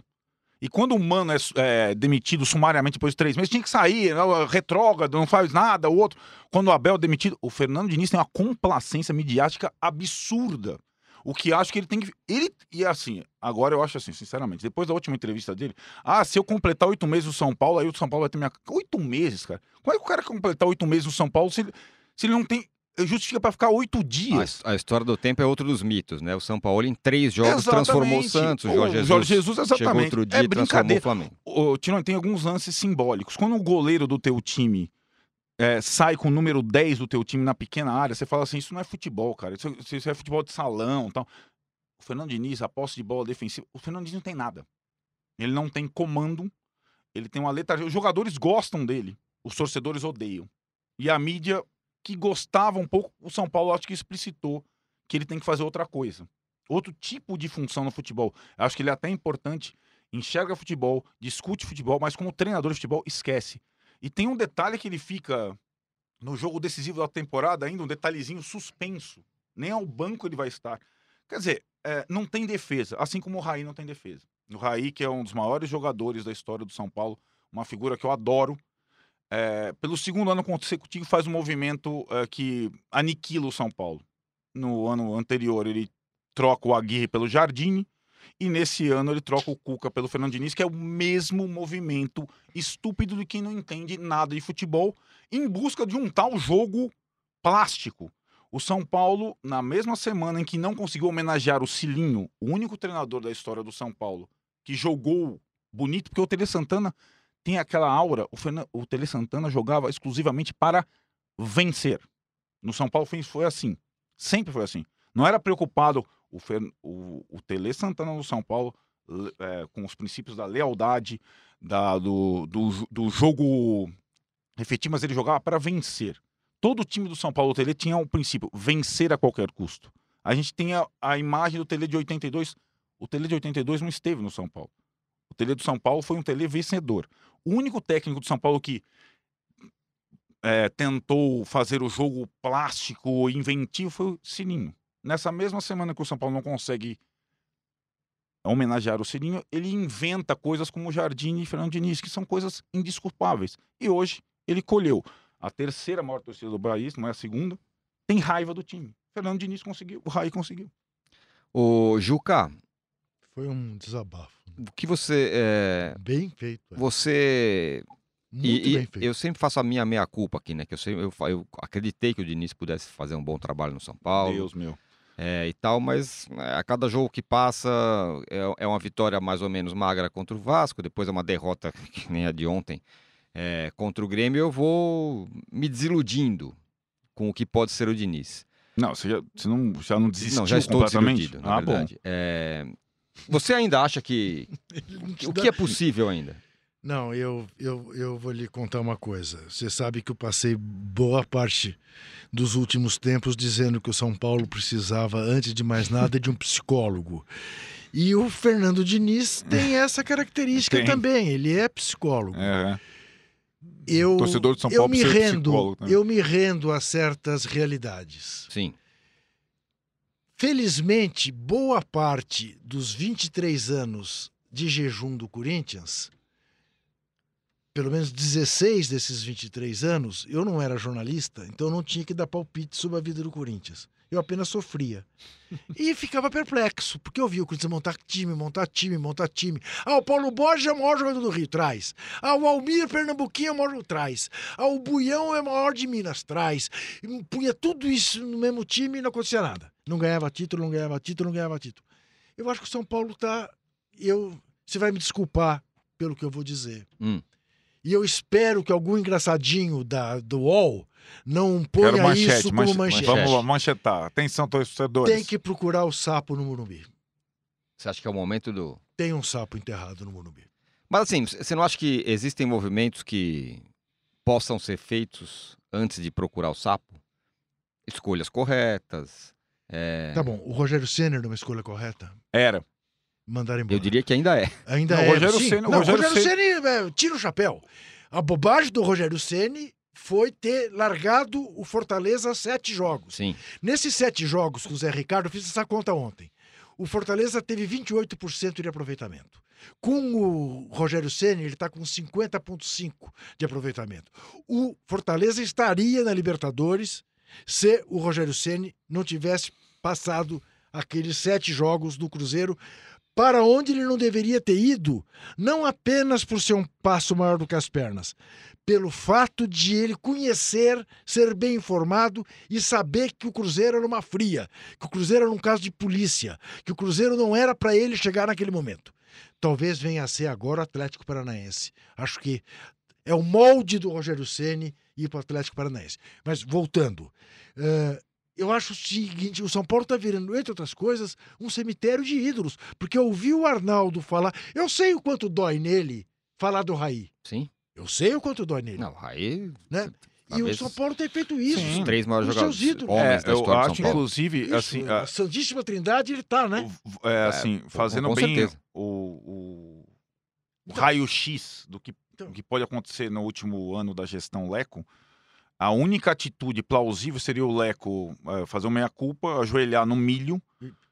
[SPEAKER 3] E quando o Mano é, é, demitido sumariamente depois de três meses, tinha que sair, né, retrógrado, não faz nada, o outro. Quando o Abel é demitido, o Fernando Diniz tem uma complacência midiática absurda. O que acho que ele tem que. Ele. E assim, agora eu acho assim, sinceramente, depois da última entrevista dele, ah, se eu completar oito meses no São Paulo, aí o São Paulo vai ter minha. Oito meses, cara. Como é que o cara completar oito meses no São Paulo se ele, se ele não tem. Justifica pra ficar oito
[SPEAKER 1] A,
[SPEAKER 3] dias?
[SPEAKER 1] his- a história do tempo é outro dos mitos, né? O São Paulo em três jogos transformou o
[SPEAKER 3] Exatamente.
[SPEAKER 1] Santos. O
[SPEAKER 3] O
[SPEAKER 1] Jorge Jesus,
[SPEAKER 3] Jorge Jesus,
[SPEAKER 1] chegou
[SPEAKER 3] exatamente.
[SPEAKER 1] outro
[SPEAKER 3] É
[SPEAKER 1] dia transformou
[SPEAKER 3] brincadeira.
[SPEAKER 1] o Flamengo.
[SPEAKER 3] Tirone, tem alguns lances simbólicos. Quando o goleiro do teu time é, sai com o número 10 do teu time na pequena área, você fala assim, isso não é futebol, cara. Isso, isso é futebol de salão tal. O Fernando Diniz, a posse de bola defensiva, o Fernando Diniz não tem nada. Ele não tem comando, ele tem uma letra... Os jogadores gostam dele, os torcedores odeiam. E a mídia, que gostava um pouco, o São Paulo acho que explicitou que ele tem que fazer outra coisa. Outro tipo de função no futebol. Eu acho que ele é até importante enxerga futebol, discute futebol, mas como treinador de futebol, esquece. E tem um detalhe que ele fica no jogo decisivo da temporada, ainda um detalhezinho suspenso. Nem ao banco ele vai estar. Quer dizer, é, não tem defesa, assim como o Raí não tem defesa. O Raí, que é um dos maiores jogadores da história do São Paulo, uma figura que eu adoro, é, pelo segundo ano consecutivo faz um movimento é, que aniquila o São Paulo. No ano anterior ele troca o Aguirre pelo Jardine, e nesse ano ele troca o Cuca pelo Fernando Diniz, que é o mesmo movimento estúpido de quem não entende nada de futebol, em busca de um tal jogo plástico. O São Paulo, na mesma semana em que não conseguiu homenagear o Cilinho, o único treinador da história do São Paulo, que jogou bonito, porque o Tele Santana tem aquela aura, o, o Tele Santana jogava exclusivamente para vencer. No São Paulo foi, assim, sempre foi assim. Não era preocupado o, o, o Tele Santana no São Paulo é, com os princípios da lealdade, da, do, do, do jogo efetivo, mas ele jogava para vencer. Todo time do São Paulo, o Tele, tinha o princípio, vencer a qualquer custo. A gente tem a, a imagem do Tele de 82. O Tele de 82 não esteve no São Paulo. O Tele do São Paulo foi um Tele vencedor. O único técnico do São Paulo que é, tentou fazer o jogo plástico, inventivo, foi o Sininho. Nessa mesma semana que o São Paulo não consegue homenagear o Sininho, ele inventa coisas como o Jardim e Fernando Diniz, que são coisas indesculpáveis. E hoje ele colheu a terceira maior torcida do país, não é a segunda, tem raiva do time. Fernando Diniz conseguiu, o Raí conseguiu.
[SPEAKER 1] Ô, Juca,
[SPEAKER 2] Foi um desabafo.
[SPEAKER 1] O que você. é,
[SPEAKER 2] Bem feito. é.
[SPEAKER 1] você.
[SPEAKER 2] Muito
[SPEAKER 1] E,
[SPEAKER 2] bem feito.
[SPEAKER 1] eu sempre faço a minha meia-culpa aqui, né? Que eu, sempre, eu, eu acreditei que o Diniz pudesse fazer um bom trabalho no São Paulo.
[SPEAKER 3] Deus meu.
[SPEAKER 1] é, e tal, mas é, a cada jogo que passa é, é uma vitória mais ou menos magra contra o Vasco, depois é uma derrota que nem a de ontem é, contra o Grêmio, eu vou me desiludindo com o que pode ser o Diniz.
[SPEAKER 3] Não, você já, você não, já não desistiu
[SPEAKER 1] Não, já estou
[SPEAKER 3] completamente?
[SPEAKER 1] desiludido, na
[SPEAKER 3] ah, bom.
[SPEAKER 1] verdade. Você ainda acha que. O que é possível ainda?
[SPEAKER 2] Não, eu, eu, eu vou lhe contar uma coisa. Você sabe que eu passei boa parte dos últimos tempos dizendo que o São Paulo precisava, antes de mais nada, de um psicólogo. E o Fernando Diniz tem essa característica
[SPEAKER 3] Tem.
[SPEAKER 2] também. Ele é psicólogo.
[SPEAKER 3] É.
[SPEAKER 2] Eu,
[SPEAKER 3] Torcedor de São
[SPEAKER 2] eu
[SPEAKER 3] Paulo
[SPEAKER 2] me
[SPEAKER 3] precisa de
[SPEAKER 2] rendo,
[SPEAKER 3] psicólogo também.
[SPEAKER 2] eu me rendo a certas realidades.
[SPEAKER 1] Sim.
[SPEAKER 2] Felizmente, boa parte dos 23 anos de jejum do Corinthians, pelo menos 16 desses 23 anos, eu não era jornalista, então não tinha que dar palpite sobre a vida do Corinthians. Eu apenas sofria. E ficava perplexo, porque eu via o Corinthians montar time, montar time, montar time. Ah, o Paulo Borges é o maior jogador do Rio, traz. Ah, o Almir Pernambuquinho é o maior, traz. Ah, o Buião é o maior de Minas, traz. E punha tudo isso no mesmo time e não acontecia nada. Não ganhava título, não ganhava título, não ganhava título. Eu acho que o São Paulo tá. Eu, você vai me desculpar pelo que eu vou dizer.
[SPEAKER 1] Hum.
[SPEAKER 2] E eu espero que algum engraçadinho da, do UOL não
[SPEAKER 3] Quero
[SPEAKER 2] ponha
[SPEAKER 3] manchete,
[SPEAKER 2] isso como
[SPEAKER 3] manche-
[SPEAKER 2] manchete.
[SPEAKER 3] Vamos lá, manchetar. Atenção, torcedores.
[SPEAKER 2] Tem que procurar o sapo no Morumbi.
[SPEAKER 1] Você acha que é o momento do.
[SPEAKER 2] Tem um sapo enterrado no Morumbi.
[SPEAKER 1] Mas assim, você não acha que existem movimentos que possam ser feitos antes de procurar o sapo? Escolhas corretas. é,
[SPEAKER 2] Tá bom, o Rogério Senna numa escolha correta?
[SPEAKER 3] Era.
[SPEAKER 2] Mandar embora.
[SPEAKER 1] Eu diria que ainda é.
[SPEAKER 2] Ainda
[SPEAKER 3] Não,
[SPEAKER 2] é.
[SPEAKER 3] Rogério
[SPEAKER 2] sim.
[SPEAKER 3] Ceni- o
[SPEAKER 2] não,
[SPEAKER 3] Rogério
[SPEAKER 2] Rogério Ceni, é, tira o chapéu. A bobagem do Rogério Ceni foi ter largado o Fortaleza a sete jogos.
[SPEAKER 1] Sim.
[SPEAKER 2] Nesses sete jogos com o Zé Ricardo, eu fiz essa conta ontem. O Fortaleza teve 28% de aproveitamento. Com o Rogério Ceni, ele está com 50,5% de aproveitamento. O Fortaleza estaria na Libertadores se o Rogério Ceni não tivesse passado aqueles sete jogos do Cruzeiro para onde ele não deveria ter ido, não apenas por ser um passo maior do que as pernas, pelo fato de ele conhecer, ser bem informado e saber que o Cruzeiro era uma fria, que o Cruzeiro era um caso de polícia, que o Cruzeiro não era para ele chegar naquele momento. Talvez venha a ser agora o Atlético Paranaense. Acho que é o molde do Rogério Ceni ir para o Atlético Paranaense. Mas voltando, eh, eu acho o seguinte: o São Paulo está virando, entre outras coisas, um cemitério de ídolos. Porque eu ouvi o Arnaldo falar. Eu sei o quanto dói nele falar do Raí.
[SPEAKER 1] Sim.
[SPEAKER 2] Eu sei o quanto dói nele.
[SPEAKER 1] Não, aí.
[SPEAKER 2] Né? E o São Paulo tem feito isso.
[SPEAKER 1] Os três maiores
[SPEAKER 2] Os
[SPEAKER 1] jogadores
[SPEAKER 2] seus ídolos.
[SPEAKER 1] homens
[SPEAKER 3] É,
[SPEAKER 1] da
[SPEAKER 3] eu
[SPEAKER 1] história
[SPEAKER 3] acho,
[SPEAKER 1] de São Paulo.
[SPEAKER 3] inclusive,
[SPEAKER 2] Isso,
[SPEAKER 3] assim,
[SPEAKER 2] a
[SPEAKER 3] a-
[SPEAKER 2] Santíssima Trindade ele tá, né?
[SPEAKER 3] o- é, assim,
[SPEAKER 1] com-
[SPEAKER 3] fazendo
[SPEAKER 1] com
[SPEAKER 3] bem
[SPEAKER 1] certeza.
[SPEAKER 3] o, o, o raio-x do que,
[SPEAKER 2] Então.
[SPEAKER 3] do que pode acontecer no último ano da gestão Leco, a única atitude plausível seria o Leco eh, fazer uma meia-culpa, ajoelhar no milho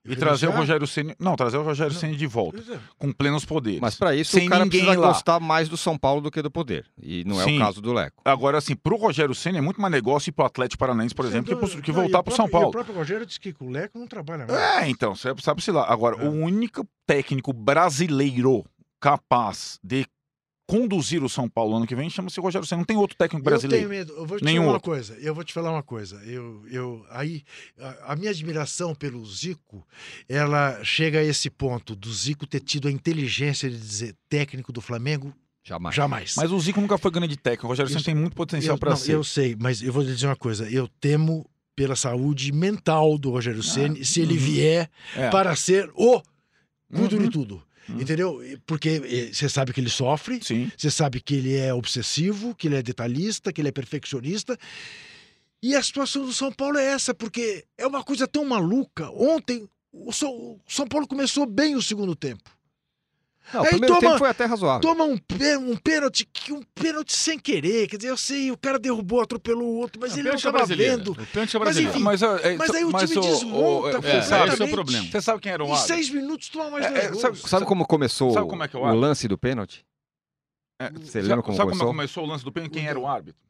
[SPEAKER 3] e trazer o? Rogério Ceni, não, trazer o Rogério. Ceni de volta,
[SPEAKER 2] é.
[SPEAKER 3] com plenos poderes.
[SPEAKER 1] Mas para isso
[SPEAKER 3] Sem
[SPEAKER 1] o cara
[SPEAKER 3] ninguém
[SPEAKER 1] precisa
[SPEAKER 3] lá.
[SPEAKER 1] gostar mais do São Paulo do que do poder. E não é
[SPEAKER 3] Sim.
[SPEAKER 1] o caso do Leco.
[SPEAKER 3] Agora, assim, pro Rogério Ceni é muito mais negócio ir pro Atlético Paranaense, por
[SPEAKER 2] Sem
[SPEAKER 3] exemplo, que,
[SPEAKER 2] dúvida.
[SPEAKER 3] pro- que
[SPEAKER 2] Não, e
[SPEAKER 3] voltar
[SPEAKER 2] o
[SPEAKER 3] pro São
[SPEAKER 2] próprio- E
[SPEAKER 3] Paulo.
[SPEAKER 2] o próprio Rogério disse que o Leco não trabalha mais.
[SPEAKER 3] É, então, você sabe-se lá. Agora,
[SPEAKER 2] É.
[SPEAKER 3] o único técnico brasileiro capaz de conduzir o São Paulo ano que vem chama-se Rogério Senna. Não tem outro técnico
[SPEAKER 2] Eu
[SPEAKER 3] brasileiro.
[SPEAKER 2] tenho medo. Eu vou te
[SPEAKER 3] Nenhum
[SPEAKER 2] falar uma
[SPEAKER 3] outro.
[SPEAKER 2] coisa. Eu vou te falar uma coisa. Eu, eu, aí, a, a minha admiração pelo Zico, ela chega a esse ponto do Zico ter tido a inteligência de dizer técnico do Flamengo,
[SPEAKER 1] Jamais.
[SPEAKER 2] jamais.
[SPEAKER 3] Mas o Zico nunca foi grande técnico. O Rogério Senna tem muito potencial
[SPEAKER 2] eu,
[SPEAKER 3] para ser.
[SPEAKER 2] eu sei, mas eu vou lhe dizer uma coisa. Eu temo pela saúde mental do Rogério Ceni se ele
[SPEAKER 3] uhum.
[SPEAKER 2] vier
[SPEAKER 3] É.
[SPEAKER 2] para ser o tudo
[SPEAKER 3] Uhum.
[SPEAKER 2] de tudo.
[SPEAKER 3] Uhum.
[SPEAKER 2] Entendeu? Porque você sabe que ele sofre, você sabe que ele é obsessivo, que ele é detalhista, que ele é perfeccionista. E a situação do São Paulo é essa, porque é uma coisa tão maluca. Ontem, o São Paulo começou bem o segundo tempo.
[SPEAKER 1] Não, o
[SPEAKER 2] Aí
[SPEAKER 1] primeiro
[SPEAKER 2] toma-
[SPEAKER 1] tempo foi até razoável.
[SPEAKER 2] Toma um, um pênalti, que- um pênalti sem querer. Quer dizer, eu sei, o cara derrubou, atropelou o outro, mas
[SPEAKER 4] O
[SPEAKER 2] ele não
[SPEAKER 4] é
[SPEAKER 2] estava
[SPEAKER 4] brasileiro.
[SPEAKER 2] vendo.
[SPEAKER 4] O pênalti é
[SPEAKER 2] Mas,
[SPEAKER 4] brasileiro.
[SPEAKER 2] enfim,
[SPEAKER 3] Mas, é,
[SPEAKER 2] Mas aí o time
[SPEAKER 3] o-
[SPEAKER 2] desmonta
[SPEAKER 3] o-
[SPEAKER 4] É,
[SPEAKER 3] você sabe,
[SPEAKER 4] esse é o problema.
[SPEAKER 3] você sabe quem era o
[SPEAKER 2] Em
[SPEAKER 3] árbitro?
[SPEAKER 2] seis minutos toma mais
[SPEAKER 3] É,
[SPEAKER 2] dois
[SPEAKER 3] é,
[SPEAKER 2] gols.
[SPEAKER 3] sabe-
[SPEAKER 1] Sabe como começou
[SPEAKER 3] Sabe como é que é o
[SPEAKER 1] o lance do pênalti?
[SPEAKER 3] É,
[SPEAKER 1] Você
[SPEAKER 3] sabe-
[SPEAKER 1] lembra como
[SPEAKER 3] sabe
[SPEAKER 1] começou?
[SPEAKER 3] como começou o lance do pênalti? Quem era o árbitro?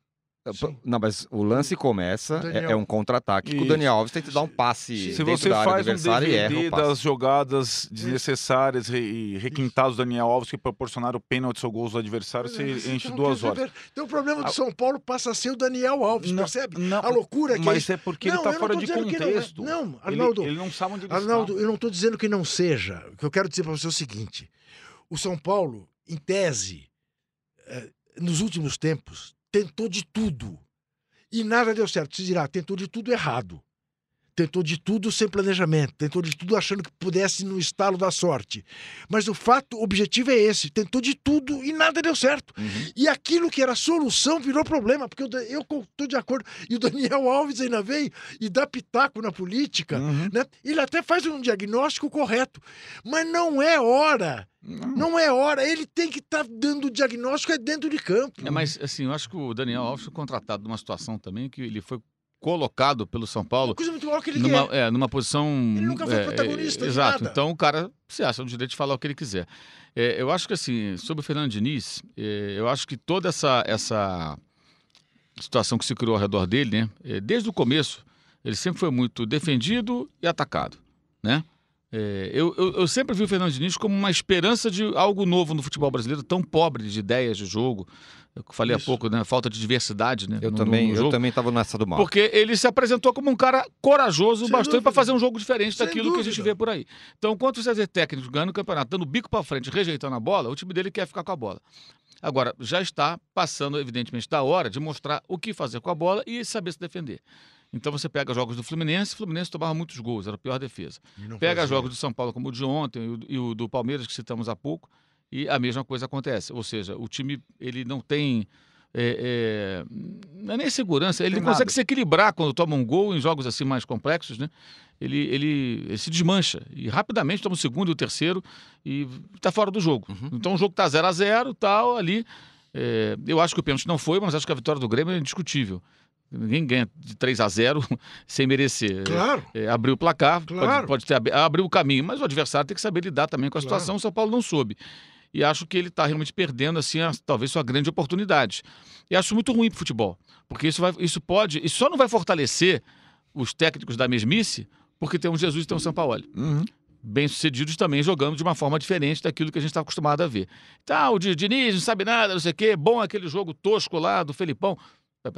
[SPEAKER 2] Sim.
[SPEAKER 1] Não, mas o lance começa, é-
[SPEAKER 2] Daniel-
[SPEAKER 1] é, um contra-ataque que o. Daniel Alves tenta dar um passe
[SPEAKER 3] Se você
[SPEAKER 1] da área
[SPEAKER 3] faz um
[SPEAKER 1] e
[SPEAKER 3] DVD
[SPEAKER 1] o
[SPEAKER 3] das jogadas desnecessárias e requintadas do Daniel Alves que proporcionaram pênaltis ou gols do adversário, você
[SPEAKER 2] Então,
[SPEAKER 3] enche
[SPEAKER 2] quer
[SPEAKER 3] duas horas.
[SPEAKER 2] Então o problema do São Paulo passa a ser o Daniel Alves,
[SPEAKER 3] Não,
[SPEAKER 2] percebe?
[SPEAKER 3] não,
[SPEAKER 2] a loucura que é
[SPEAKER 3] Mas
[SPEAKER 2] isso.
[SPEAKER 3] é porque
[SPEAKER 2] Não,
[SPEAKER 3] ele tá
[SPEAKER 2] não
[SPEAKER 3] fora de
[SPEAKER 2] dizendo que não é.
[SPEAKER 3] contexto.
[SPEAKER 2] Não,
[SPEAKER 3] Ele-
[SPEAKER 2] Arnaldo,
[SPEAKER 3] Ele, não sabe onde ele
[SPEAKER 2] Arnaldo,
[SPEAKER 3] está.
[SPEAKER 2] eu não estou dizendo que não seja. O que eu quero dizer para você é o seguinte: o São Paulo, em tese, eh, nos últimos tempos, tentou de tudo. E nada deu certo. Você dirá, tentou de tudo errado. Tentou de tudo sem planejamento, tentou de tudo achando que pudesse no estalo da sorte. Mas o fato, o objetivo é esse: tentou de tudo e nada deu certo.
[SPEAKER 1] Uhum.
[SPEAKER 2] E aquilo que era solução virou problema, porque eu estou de acordo. E o Daniel Alves ainda vem e dá pitaco na política.
[SPEAKER 3] Uhum.
[SPEAKER 2] Né? Ele até faz um diagnóstico correto, mas não é hora. Não é hora. Ele tem que estar dando o diagnóstico é dentro de campo.
[SPEAKER 4] É, mas assim, eu acho que o Daniel Alves foi contratado numa situação também que ele foi colocado pelo São Paulo
[SPEAKER 2] Uma coisa muito maior que ele
[SPEAKER 4] numa,
[SPEAKER 2] quer.
[SPEAKER 4] é, numa posição.
[SPEAKER 2] Ele nunca foi
[SPEAKER 4] é,
[SPEAKER 2] protagonista de
[SPEAKER 4] Exato.
[SPEAKER 2] nada.
[SPEAKER 4] Então o cara se acha no direito de falar o que ele quiser. É, eu acho que assim, sobre o Fernando Diniz, é, eu acho que toda essa, essa situação que se criou ao redor dele, né? é, desde o começo, ele sempre foi muito defendido e atacado, né? É, eu, eu, eu sempre vi o Fernando Diniz como uma esperança de algo novo no futebol brasileiro, tão pobre de ideias de jogo. Eu falei há
[SPEAKER 2] Isso.
[SPEAKER 4] pouco, né? Falta de diversidade, né?
[SPEAKER 1] Eu
[SPEAKER 4] no-
[SPEAKER 1] também,
[SPEAKER 4] no
[SPEAKER 1] eu também tava nessa do mal.
[SPEAKER 4] Porque ele se apresentou como um cara corajoso
[SPEAKER 2] Sem
[SPEAKER 4] bastante
[SPEAKER 2] dúvida.
[SPEAKER 4] para fazer um jogo diferente
[SPEAKER 2] Sem
[SPEAKER 4] daquilo que a gente
[SPEAKER 2] dúvida.
[SPEAKER 4] vê por aí. Então, enquanto o César técnico ganhando o campeonato, dando bico para frente, rejeitando a bola, o time dele quer ficar com a bola. Agora, já está passando, evidentemente, da hora de mostrar o que fazer com a bola e saber se defender. Então você pega jogos do Fluminense, o Fluminense tomava muitos gols, era a pior defesa.
[SPEAKER 2] Não
[SPEAKER 4] Pega jogos do São Paulo como o de ontem e o, e o do Palmeiras que citamos há pouco e a mesma coisa acontece. Ou seja, o time ele não tem é, é, não é nem segurança, ele não consegue
[SPEAKER 3] nada.
[SPEAKER 4] se equilibrar quando toma um gol em jogos assim mais complexos, né? Ele, ele, ele se desmancha e rapidamente toma o segundo e o terceiro e está fora do jogo. Então o jogo está 0 a 0 tal ali. é, eu acho que o pênalti não foi, mas acho que a vitória do Grêmio é indiscutível. Ninguém ganha de 3 a 0 sem merecer.
[SPEAKER 2] Claro.
[SPEAKER 4] É, abriu o placar, pode-
[SPEAKER 2] Claro.
[SPEAKER 4] pode, ter ab- abriu o caminho, mas o adversário tem que saber lidar também com a
[SPEAKER 2] Claro.
[SPEAKER 4] situação. O São Paulo não soube. E acho que ele está realmente perdendo assim, a- talvez sua grande oportunidade. E acho muito ruim para o futebol, porque isso, vai, isso pode, isso só não vai fortalecer os técnicos da mesmice, porque tem um Jesus e tem um São Paulo
[SPEAKER 3] Uhum.
[SPEAKER 4] bem-sucedidos também jogando de uma forma diferente daquilo que a gente está acostumado a ver. Tá, o Di- Diniz não sabe nada, não sei o quê, bom aquele jogo tosco lá do Felipão.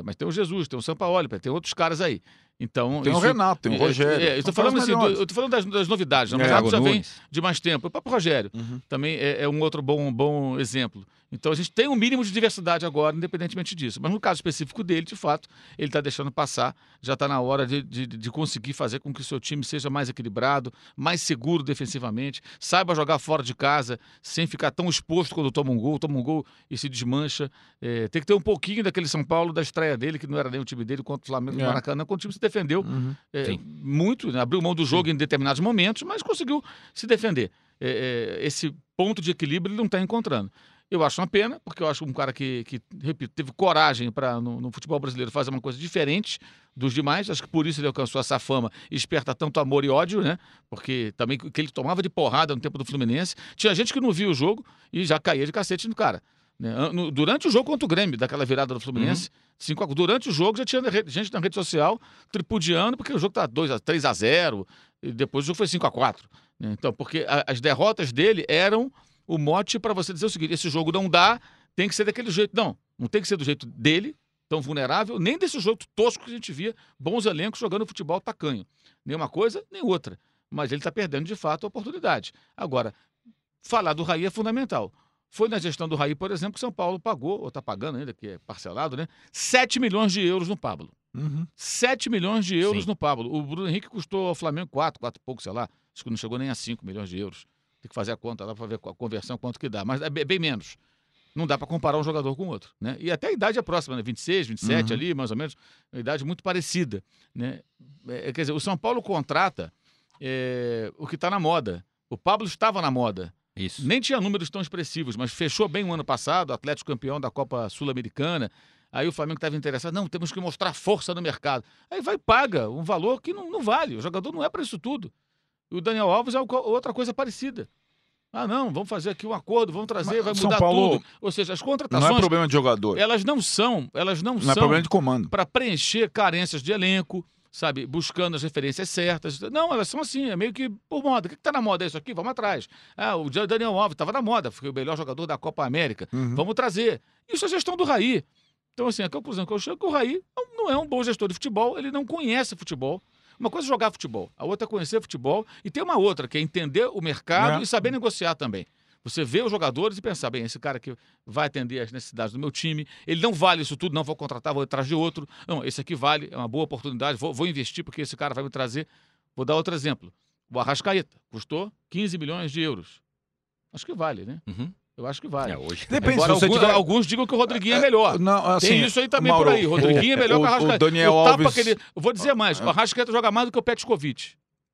[SPEAKER 4] Mas tem o Jesus, tem o Sampaoli, tem outros caras aí. Então,
[SPEAKER 3] Tem o
[SPEAKER 4] isso-
[SPEAKER 3] Renato, tem o
[SPEAKER 4] é,
[SPEAKER 3] Rogério.
[SPEAKER 4] É,
[SPEAKER 3] São caras
[SPEAKER 4] falando assim, do-
[SPEAKER 3] melhores.
[SPEAKER 4] eu tô falando das, das novidades, né? mas
[SPEAKER 3] É,
[SPEAKER 4] o Renato já vem de mais tempo. O próprio Rogério
[SPEAKER 3] Uhum.
[SPEAKER 4] também é, é um outro bom, bom exemplo. Então a gente tem um mínimo de diversidade agora, independentemente disso. Mas no caso específico dele, de fato, ele está deixando passar. Já está na hora de, de, de conseguir fazer com que o seu time seja mais equilibrado, mais seguro defensivamente, saiba jogar fora de casa, sem ficar tão exposto quando toma um gol, toma um gol e se desmancha. É, tem que ter um pouquinho daquele São Paulo da estreia dele, que não era nem o time dele contra o Flamengo do
[SPEAKER 3] É.
[SPEAKER 4] Maracanã, quando o time se defendeu
[SPEAKER 3] Uhum.
[SPEAKER 4] é,
[SPEAKER 1] Sim.
[SPEAKER 4] muito, né? abriu mão do jogo em determinados momentos, mas conseguiu se defender. É, é, esse ponto de equilíbrio ele não está encontrando. Eu acho uma pena, porque eu acho um cara que, que repito, teve coragem para, no, no futebol brasileiro, fazer uma coisa diferente dos demais. Acho que por isso ele alcançou essa fama e esperta tanto amor e ódio, né? Porque também que ele tomava de porrada no tempo do Fluminense. Tinha gente que não via o jogo e já caía de cacete no cara. Né? Durante o jogo contra o Grêmio, daquela virada do Fluminense, cinco a- durante o jogo já tinha gente na rede social tripudiando, porque o jogo tá 2 a 3 a 0 e depois o jogo foi 5 a 4 né? Então, porque a- as derrotas dele eram o mote para você dizer o seguinte: esse jogo não dá, tem que ser daquele jeito. Não, não tem que ser do jeito dele, tão vulnerável, nem desse jogo tosco que a gente via bons elencos jogando futebol tacanho. Nem uma coisa, nem outra. Mas ele está perdendo de fato a oportunidade. Agora, falar do Raí é fundamental. Foi na gestão do Raí, por exemplo, que São Paulo pagou, ou está pagando ainda, que é parcelado, né? 7 milhões de euros no Pablo.
[SPEAKER 3] Uhum.
[SPEAKER 4] 7 milhões de euros
[SPEAKER 1] Sim.
[SPEAKER 4] no Pablo. O Bruno Henrique custou ao Flamengo 4, 4 e pouco, sei lá. Acho que não chegou nem a 5 milhões de euros. Tem que fazer a conta lá para ver a conversão quanto que dá. Mas é bem menos. Não dá para comparar um jogador com o outro. Né? E até a idade é próxima, né? 26, 27
[SPEAKER 3] Uhum.
[SPEAKER 4] ali, mais ou menos. Uma idade muito parecida. Né? É, quer dizer, o São Paulo contrata é, o que está na moda. O Pablo estava na moda.
[SPEAKER 1] Isso.
[SPEAKER 4] Nem tinha números tão expressivos, mas fechou bem o ano passado, Atlético campeão da Copa Sul-Americana. Aí o Flamengo estava interessado, não, temos que mostrar força no mercado. Aí vai e paga um valor que não, não vale. O jogador não é para isso tudo. E o Daniel Alves é outra coisa parecida. Ah, não, vamos fazer aqui um acordo, vamos trazer,
[SPEAKER 3] Mas
[SPEAKER 4] vai
[SPEAKER 3] São
[SPEAKER 4] mudar
[SPEAKER 3] Paulo
[SPEAKER 4] tudo. Ou seja, as
[SPEAKER 3] Não
[SPEAKER 4] contratações,
[SPEAKER 3] é problema de jogador.
[SPEAKER 4] elas não são, elas não,
[SPEAKER 3] Não é
[SPEAKER 4] são
[SPEAKER 3] problema de comando.
[SPEAKER 4] para preencher carências de elenco, sabe, buscando as referências certas. Não, elas são assim, é meio que por moda. O que está na moda é isso aqui? Vamos atrás. Ah, o Daniel Alves estava na moda, foi o melhor jogador da Copa América.
[SPEAKER 3] Uhum.
[SPEAKER 4] Vamos trazer. Isso é gestão do Raí. Então, assim, a conclusão que eu chego é que o Raí não- não é um bom gestor de futebol, ele não conhece futebol. Uma coisa é jogar futebol, a outra é conhecer futebol, e tem uma outra, que é entender o mercado
[SPEAKER 3] É.
[SPEAKER 4] e saber negociar também. Você vê os jogadores e pensar, bem, esse cara aqui vai atender as necessidades do meu time, ele não vale isso tudo, não vou contratar, vou atrás de outro. Não, esse aqui vale, é uma boa oportunidade, vou, vou investir porque esse cara vai me trazer. Vou dar outro exemplo. O Arrascaeta custou 15 milhões de euros. Acho que vale, né?
[SPEAKER 1] Uhum.
[SPEAKER 4] Eu acho que vale.
[SPEAKER 1] É, hoje.
[SPEAKER 3] Depende,
[SPEAKER 4] Embora
[SPEAKER 3] se você
[SPEAKER 4] alguns,
[SPEAKER 3] tiver-
[SPEAKER 4] alguns digam que o Rodriguinho é melhor.
[SPEAKER 3] Não, assim,
[SPEAKER 4] Tem isso aí também
[SPEAKER 3] Mauro,
[SPEAKER 4] por aí. Rodriguinho é melhor
[SPEAKER 3] o,
[SPEAKER 4] que o Arrascaeta.
[SPEAKER 3] O Daniel
[SPEAKER 4] o tapa
[SPEAKER 3] Alves,
[SPEAKER 4] que ele... Eu vou dizer mais, o Arrascaeta joga mais do que o Petkovic.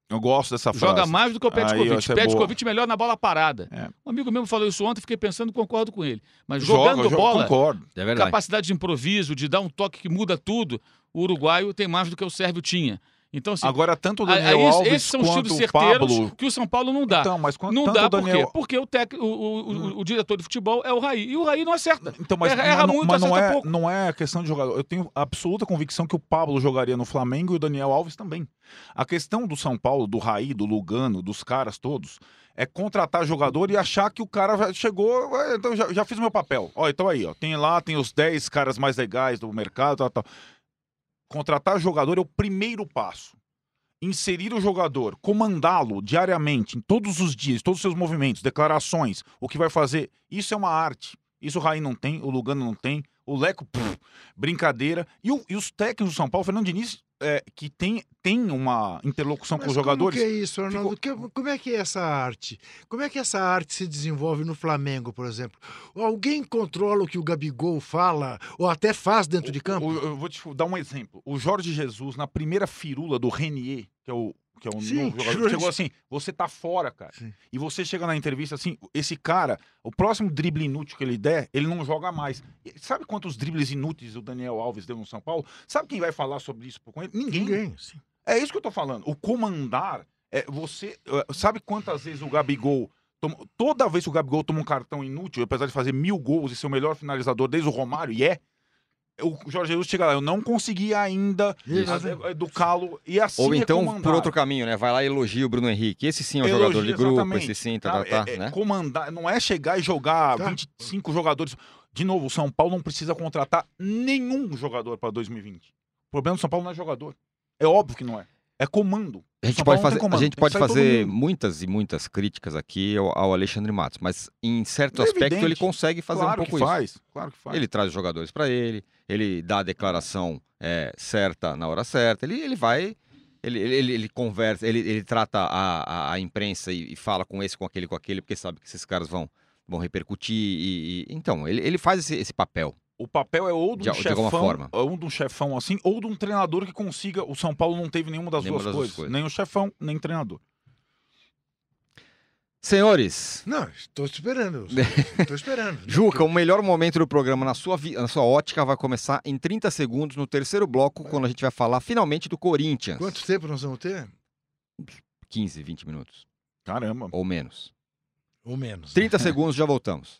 [SPEAKER 3] Eu gosto dessa frase.
[SPEAKER 4] Joga mais do que o
[SPEAKER 3] Aí,
[SPEAKER 4] Petkovic.
[SPEAKER 3] essa é.
[SPEAKER 4] Petkovic melhor na bola parada.
[SPEAKER 3] É.
[SPEAKER 4] Um amigo meu falou isso ontem, fiquei pensando, concordo com ele. Mas
[SPEAKER 3] Joga,
[SPEAKER 4] jogando
[SPEAKER 3] joga,
[SPEAKER 4] bola,
[SPEAKER 3] Concordo.
[SPEAKER 1] É
[SPEAKER 4] capacidade de improviso, de dar um toque que muda tudo, o uruguaio tem mais do que o sérvio tinha. Então, assim,
[SPEAKER 3] Agora, tanto o Daniel
[SPEAKER 4] aí
[SPEAKER 3] Alves
[SPEAKER 4] esses são
[SPEAKER 3] quanto
[SPEAKER 4] tiros
[SPEAKER 3] o Pablo...
[SPEAKER 4] que o São Paulo não dá.
[SPEAKER 3] Então, mas quanto,
[SPEAKER 4] não dá
[SPEAKER 3] o
[SPEAKER 4] por
[SPEAKER 3] Daniel...
[SPEAKER 4] quê? Porque o, tec... o, o, o- o diretor de futebol é o Raí. E o Raí não acerta.
[SPEAKER 3] Então, mas,
[SPEAKER 4] Erra- erra
[SPEAKER 3] não-
[SPEAKER 4] muito,
[SPEAKER 3] mas não, é,
[SPEAKER 4] pouco.
[SPEAKER 3] não é questão de jogador. Eu tenho absoluta convicção que o Pablo jogaria no Flamengo e o Daniel Alves também. A questão do São Paulo, do Raí, do Lugano, dos caras todos, é contratar jogador e achar que o cara já chegou, "Ué, então já, já fiz o meu papel. Ó, então aí, ó, tem lá, tem os 10 caras mais legais do mercado, tal, tal. Contratar jogador é o primeiro passo. Inserir o jogador, comandá-lo diariamente, em todos os dias, todos os seus movimentos, declarações, o que vai fazer, isso é uma arte. Isso o Raí não tem, o Lugano não tem, o Leco, brincadeira. E, o- e os técnicos do São Paulo, o Fernando Diniz, é, que tem, tem uma interlocução com
[SPEAKER 2] Mas
[SPEAKER 3] os jogadores.
[SPEAKER 2] Como que é isso, Arnaldo? Que- como é que é essa arte? Como é que essa arte se desenvolve no Flamengo, por exemplo? Alguém controla o que o Gabigol fala ou até faz dentro de campo?
[SPEAKER 3] O- eu vou te dar um exemplo. O Jorge Jesus, na primeira firula do Renier, que é o, que é o
[SPEAKER 2] Sim,
[SPEAKER 3] novo jogador, chegou assim: você tá fora, cara.
[SPEAKER 2] Sim.
[SPEAKER 3] E você chega na entrevista assim: esse cara, o próximo drible inútil que ele der, ele não joga mais. E sabe quantos dribles inúteis o Daniel Alves deu no São Paulo? Sabe quem vai falar sobre isso com ele? Ninguém.
[SPEAKER 2] Ninguém. sim.
[SPEAKER 3] É isso que eu tô falando. O comandar é você. eh, Sabe quantas vezes o Gabigol. toma- toda vez que o Gabigol toma um cartão inútil, apesar de fazer mil gols e ser o melhor finalizador desde o Romário, e é. O Jorge Jesus chega lá, eu não consegui ainda educá-lo. E assim
[SPEAKER 1] Ou então, por outro caminho, né? Vai lá e elogia o Bruno Henrique. Esse sim é um
[SPEAKER 3] Elogia,
[SPEAKER 1] jogador de grupo,
[SPEAKER 3] exatamente.
[SPEAKER 1] esse sim, tá, tá,
[SPEAKER 3] Tá?
[SPEAKER 1] tá,
[SPEAKER 3] É- é
[SPEAKER 1] né?
[SPEAKER 3] comandar, não é chegar e jogar
[SPEAKER 2] Tá.
[SPEAKER 3] 25 jogadores. De novo, o São Paulo não precisa contratar nenhum jogador para 2020. O problema do São Paulo não é jogador. É óbvio que não é. É comando.
[SPEAKER 1] A gente
[SPEAKER 3] São
[SPEAKER 1] pode fazer, a gente pode fazer muitas e muitas críticas aqui ao, ao Alexandre Matos, mas em certo
[SPEAKER 3] É
[SPEAKER 1] aspecto
[SPEAKER 3] evidente.
[SPEAKER 1] ele consegue fazer
[SPEAKER 3] claro
[SPEAKER 1] um pouco
[SPEAKER 3] que
[SPEAKER 1] isso.
[SPEAKER 3] faz, claro que faz.
[SPEAKER 1] Ele traz os jogadores para ele, ele dá a declaração é, certa na hora certa, ele, ele vai, ele, ele, ele- ele conversa, ele, ele trata a, a, a imprensa e, e fala com esse, com aquele, com aquele, porque sabe que esses caras vão, vão repercutir. E, e- então, ele, ele faz esse, esse papel.
[SPEAKER 3] O papel é ou de
[SPEAKER 1] De-
[SPEAKER 3] um
[SPEAKER 1] de
[SPEAKER 3] chefão, ou de um chefão assim, ou de um treinador que consiga. O São Paulo não teve nenhuma das,
[SPEAKER 1] Nenhuma
[SPEAKER 3] duas,
[SPEAKER 1] das
[SPEAKER 3] coisas.
[SPEAKER 1] coisas.
[SPEAKER 3] Nem o chefão, nem o treinador.
[SPEAKER 1] Senhores,
[SPEAKER 2] Não, estou esperando. Estou esperando.
[SPEAKER 1] Juca, o melhor momento do programa na sua, vi- na sua ótica vai começar em 30 segundos no terceiro bloco, quando a gente vai falar finalmente do Corinthians.
[SPEAKER 2] Quanto tempo nós vamos ter?
[SPEAKER 1] 15, 20 minutos,
[SPEAKER 3] Caramba.
[SPEAKER 1] ou menos.
[SPEAKER 2] Ou menos. né?
[SPEAKER 1] 30 segundos, já voltamos.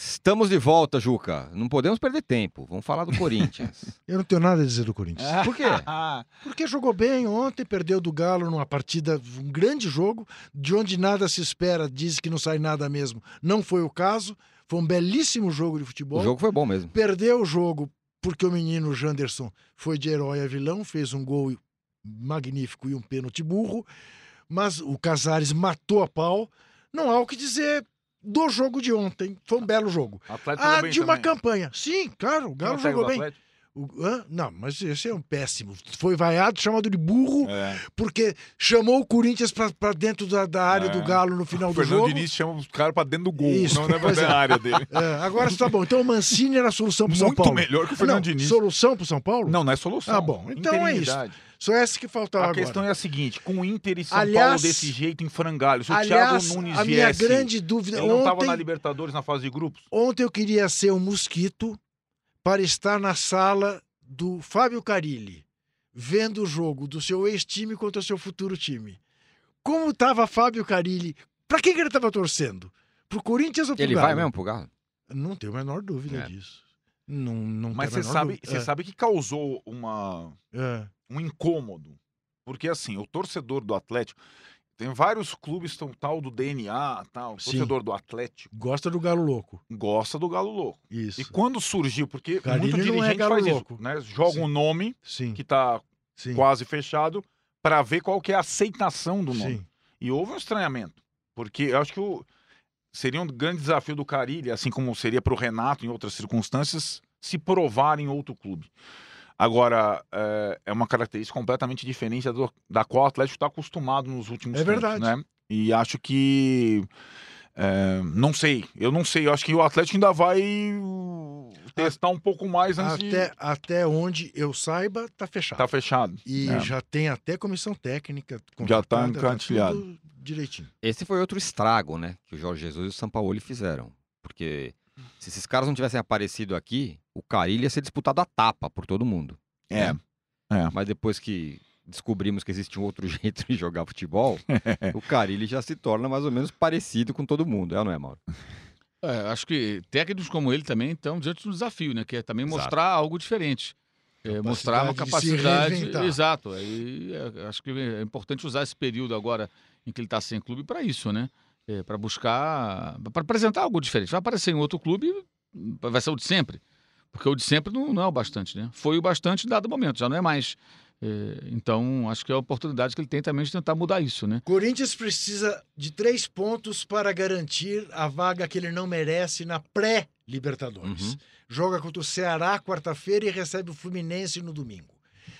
[SPEAKER 1] Estamos de volta, Juca. Não podemos perder tempo. Vamos falar do Corinthians.
[SPEAKER 2] Eu não tenho nada a dizer do Corinthians.
[SPEAKER 1] Por quê?
[SPEAKER 2] Porque jogou bem ontem, perdeu do Galo numa partida, um grande jogo, de onde nada se espera, diz que não sai nada mesmo. Não foi o caso. Foi um belíssimo jogo de futebol.
[SPEAKER 1] O jogo foi bom mesmo.
[SPEAKER 2] Perdeu o jogo porque o menino Janderson foi de herói a vilão, fez um gol magnífico e um pênalti burro, mas o Casares matou a pau. Não há o que dizer do jogo de ontem. Foi um belo jogo. Ah, de uma
[SPEAKER 3] também.
[SPEAKER 2] campanha. Sim, claro, o
[SPEAKER 3] é
[SPEAKER 2] Galo
[SPEAKER 3] o
[SPEAKER 2] jogou bem.
[SPEAKER 3] Atlético?
[SPEAKER 2] O-? Não, mas esse é um péssimo. Foi vaiado, chamado de burro,
[SPEAKER 3] É.
[SPEAKER 2] porque chamou o Corinthians pra dentro da, da área
[SPEAKER 3] É.
[SPEAKER 2] do Galo no final
[SPEAKER 3] O
[SPEAKER 2] do
[SPEAKER 3] Fernando
[SPEAKER 2] jogo.
[SPEAKER 3] Diniz chama os caras pra dentro do gol,
[SPEAKER 2] Isso,
[SPEAKER 3] não
[SPEAKER 2] pois é.
[SPEAKER 3] área dele.
[SPEAKER 2] É, agora tá bom. Então o Mancini era a solução pro São
[SPEAKER 3] Muito
[SPEAKER 2] Paulo.
[SPEAKER 3] melhor que o Fernando
[SPEAKER 2] não,
[SPEAKER 3] Diniz.
[SPEAKER 2] Solução pro São Paulo?
[SPEAKER 3] Não, não é solução.
[SPEAKER 2] Ah, bom. Então é isso. Só essa que faltava
[SPEAKER 3] A
[SPEAKER 2] agora.
[SPEAKER 3] questão é a seguinte: com o Inter e São
[SPEAKER 2] Aliás-
[SPEAKER 3] Paulo desse jeito em frangalho, se o
[SPEAKER 2] Aliás,
[SPEAKER 3] Thiago Nunes
[SPEAKER 2] a minha
[SPEAKER 3] viesse,
[SPEAKER 2] grande dúvida
[SPEAKER 3] ele não estava
[SPEAKER 2] ontem,
[SPEAKER 3] na Libertadores na fase de grupos?
[SPEAKER 2] ontem eu queria ser um mosquito para estar na sala do Fábio Carilli, vendo o jogo do seu ex-time contra o seu futuro time. Como estava Fábio Carilli? Para quem que ele estava torcendo? Pro Corinthians ou pro
[SPEAKER 1] Ele
[SPEAKER 2] Galo?
[SPEAKER 1] vai mesmo pro Galo?
[SPEAKER 2] Não tenho a menor dúvida
[SPEAKER 1] É.
[SPEAKER 2] disso. Não, não
[SPEAKER 3] Mas
[SPEAKER 2] tenho
[SPEAKER 3] você
[SPEAKER 2] a menor
[SPEAKER 3] sabe, você
[SPEAKER 2] É,
[SPEAKER 3] sabe que causou uma,
[SPEAKER 2] é.
[SPEAKER 3] Um incômodo. Porque assim, o torcedor do Atlético. Tem vários clubes tão, tal do DNA, tal.
[SPEAKER 2] Sim.
[SPEAKER 3] torcedor do Atlético
[SPEAKER 2] Gosta do Galo Louco.
[SPEAKER 3] gosta do Galo Louco.
[SPEAKER 2] Isso.
[SPEAKER 3] E quando surgiu, porque muito
[SPEAKER 2] é
[SPEAKER 3] dirigente
[SPEAKER 2] Galo
[SPEAKER 3] faz
[SPEAKER 2] Louco.
[SPEAKER 3] isso, né? Joga
[SPEAKER 2] Sim.
[SPEAKER 3] um nome
[SPEAKER 2] Sim,
[SPEAKER 3] que tá
[SPEAKER 2] sim.
[SPEAKER 3] quase fechado para ver qual que é a aceitação do nome. E houve um estranhamento, porque eu acho que o, seria um grande desafio do Carilli, assim como seria para o Renato em outras circunstâncias, se provar em outro clube. Agora, é, é uma característica completamente diferente da, do- da qual o Atlético está acostumado nos últimos
[SPEAKER 2] É
[SPEAKER 3] tempos,
[SPEAKER 2] verdade.
[SPEAKER 3] né? E acho que. é, não sei, eu não sei. Eu acho que o Atlético ainda vai uh, testar um pouco mais antes de.
[SPEAKER 2] Até, até onde eu saiba, tá fechado.
[SPEAKER 3] Tá fechado.
[SPEAKER 2] E
[SPEAKER 3] É.
[SPEAKER 2] já tem até comissão técnica.
[SPEAKER 3] Já tá encantilhado.
[SPEAKER 2] tudo direitinho.
[SPEAKER 1] Esse foi outro estrago, né? Que o Jorge Jesus e o Sampaoli fizeram. Porque se esses caras não tivessem aparecido aqui, o Carilli ia ser disputado a tapa por todo mundo.
[SPEAKER 3] É.
[SPEAKER 1] né? Mas depois que descobrimos que existe um outro jeito de jogar futebol, o Carilli já se torna mais ou menos parecido com todo mundo, é ou não é, Mauro?
[SPEAKER 4] É, acho que técnicos como ele também estão diante de um desafio, né? Que é também
[SPEAKER 1] Exato.
[SPEAKER 4] mostrar algo diferente. É, mostrar uma
[SPEAKER 2] Capacidade.
[SPEAKER 4] Exato. Aí, é, acho que é importante usar esse período agora em que ele está sem clube para isso, né? para buscar. para apresentar algo diferente. Vai aparecer em outro clube, vai ser o de sempre. Porque o de sempre não, não é o bastante, né? Foi o bastante em dado momento, já não é mais. É, então, acho que é a oportunidade que ele tem também de tentar mudar isso, né?
[SPEAKER 2] Corinthians precisa de três pontos para garantir a vaga que ele não merece na pré-Libertadores.
[SPEAKER 1] Uhum.
[SPEAKER 2] Joga contra o Ceará quarta-feira e recebe o Fluminense no domingo.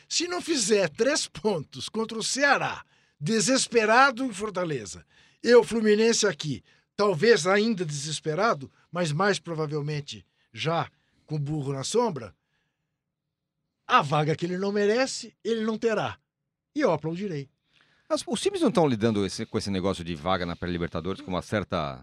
[SPEAKER 2] Se não fizer três pontos contra o Ceará, desesperado em Fortaleza, e o Fluminense aqui, talvez ainda desesperado, mas mais provavelmente já com o burro na sombra, a vaga que ele não merece, ele não terá. E eu aplaudirei.
[SPEAKER 1] Mas os times não estão lidando esse- com esse negócio de vaga na pré-Libertadores com uma certa,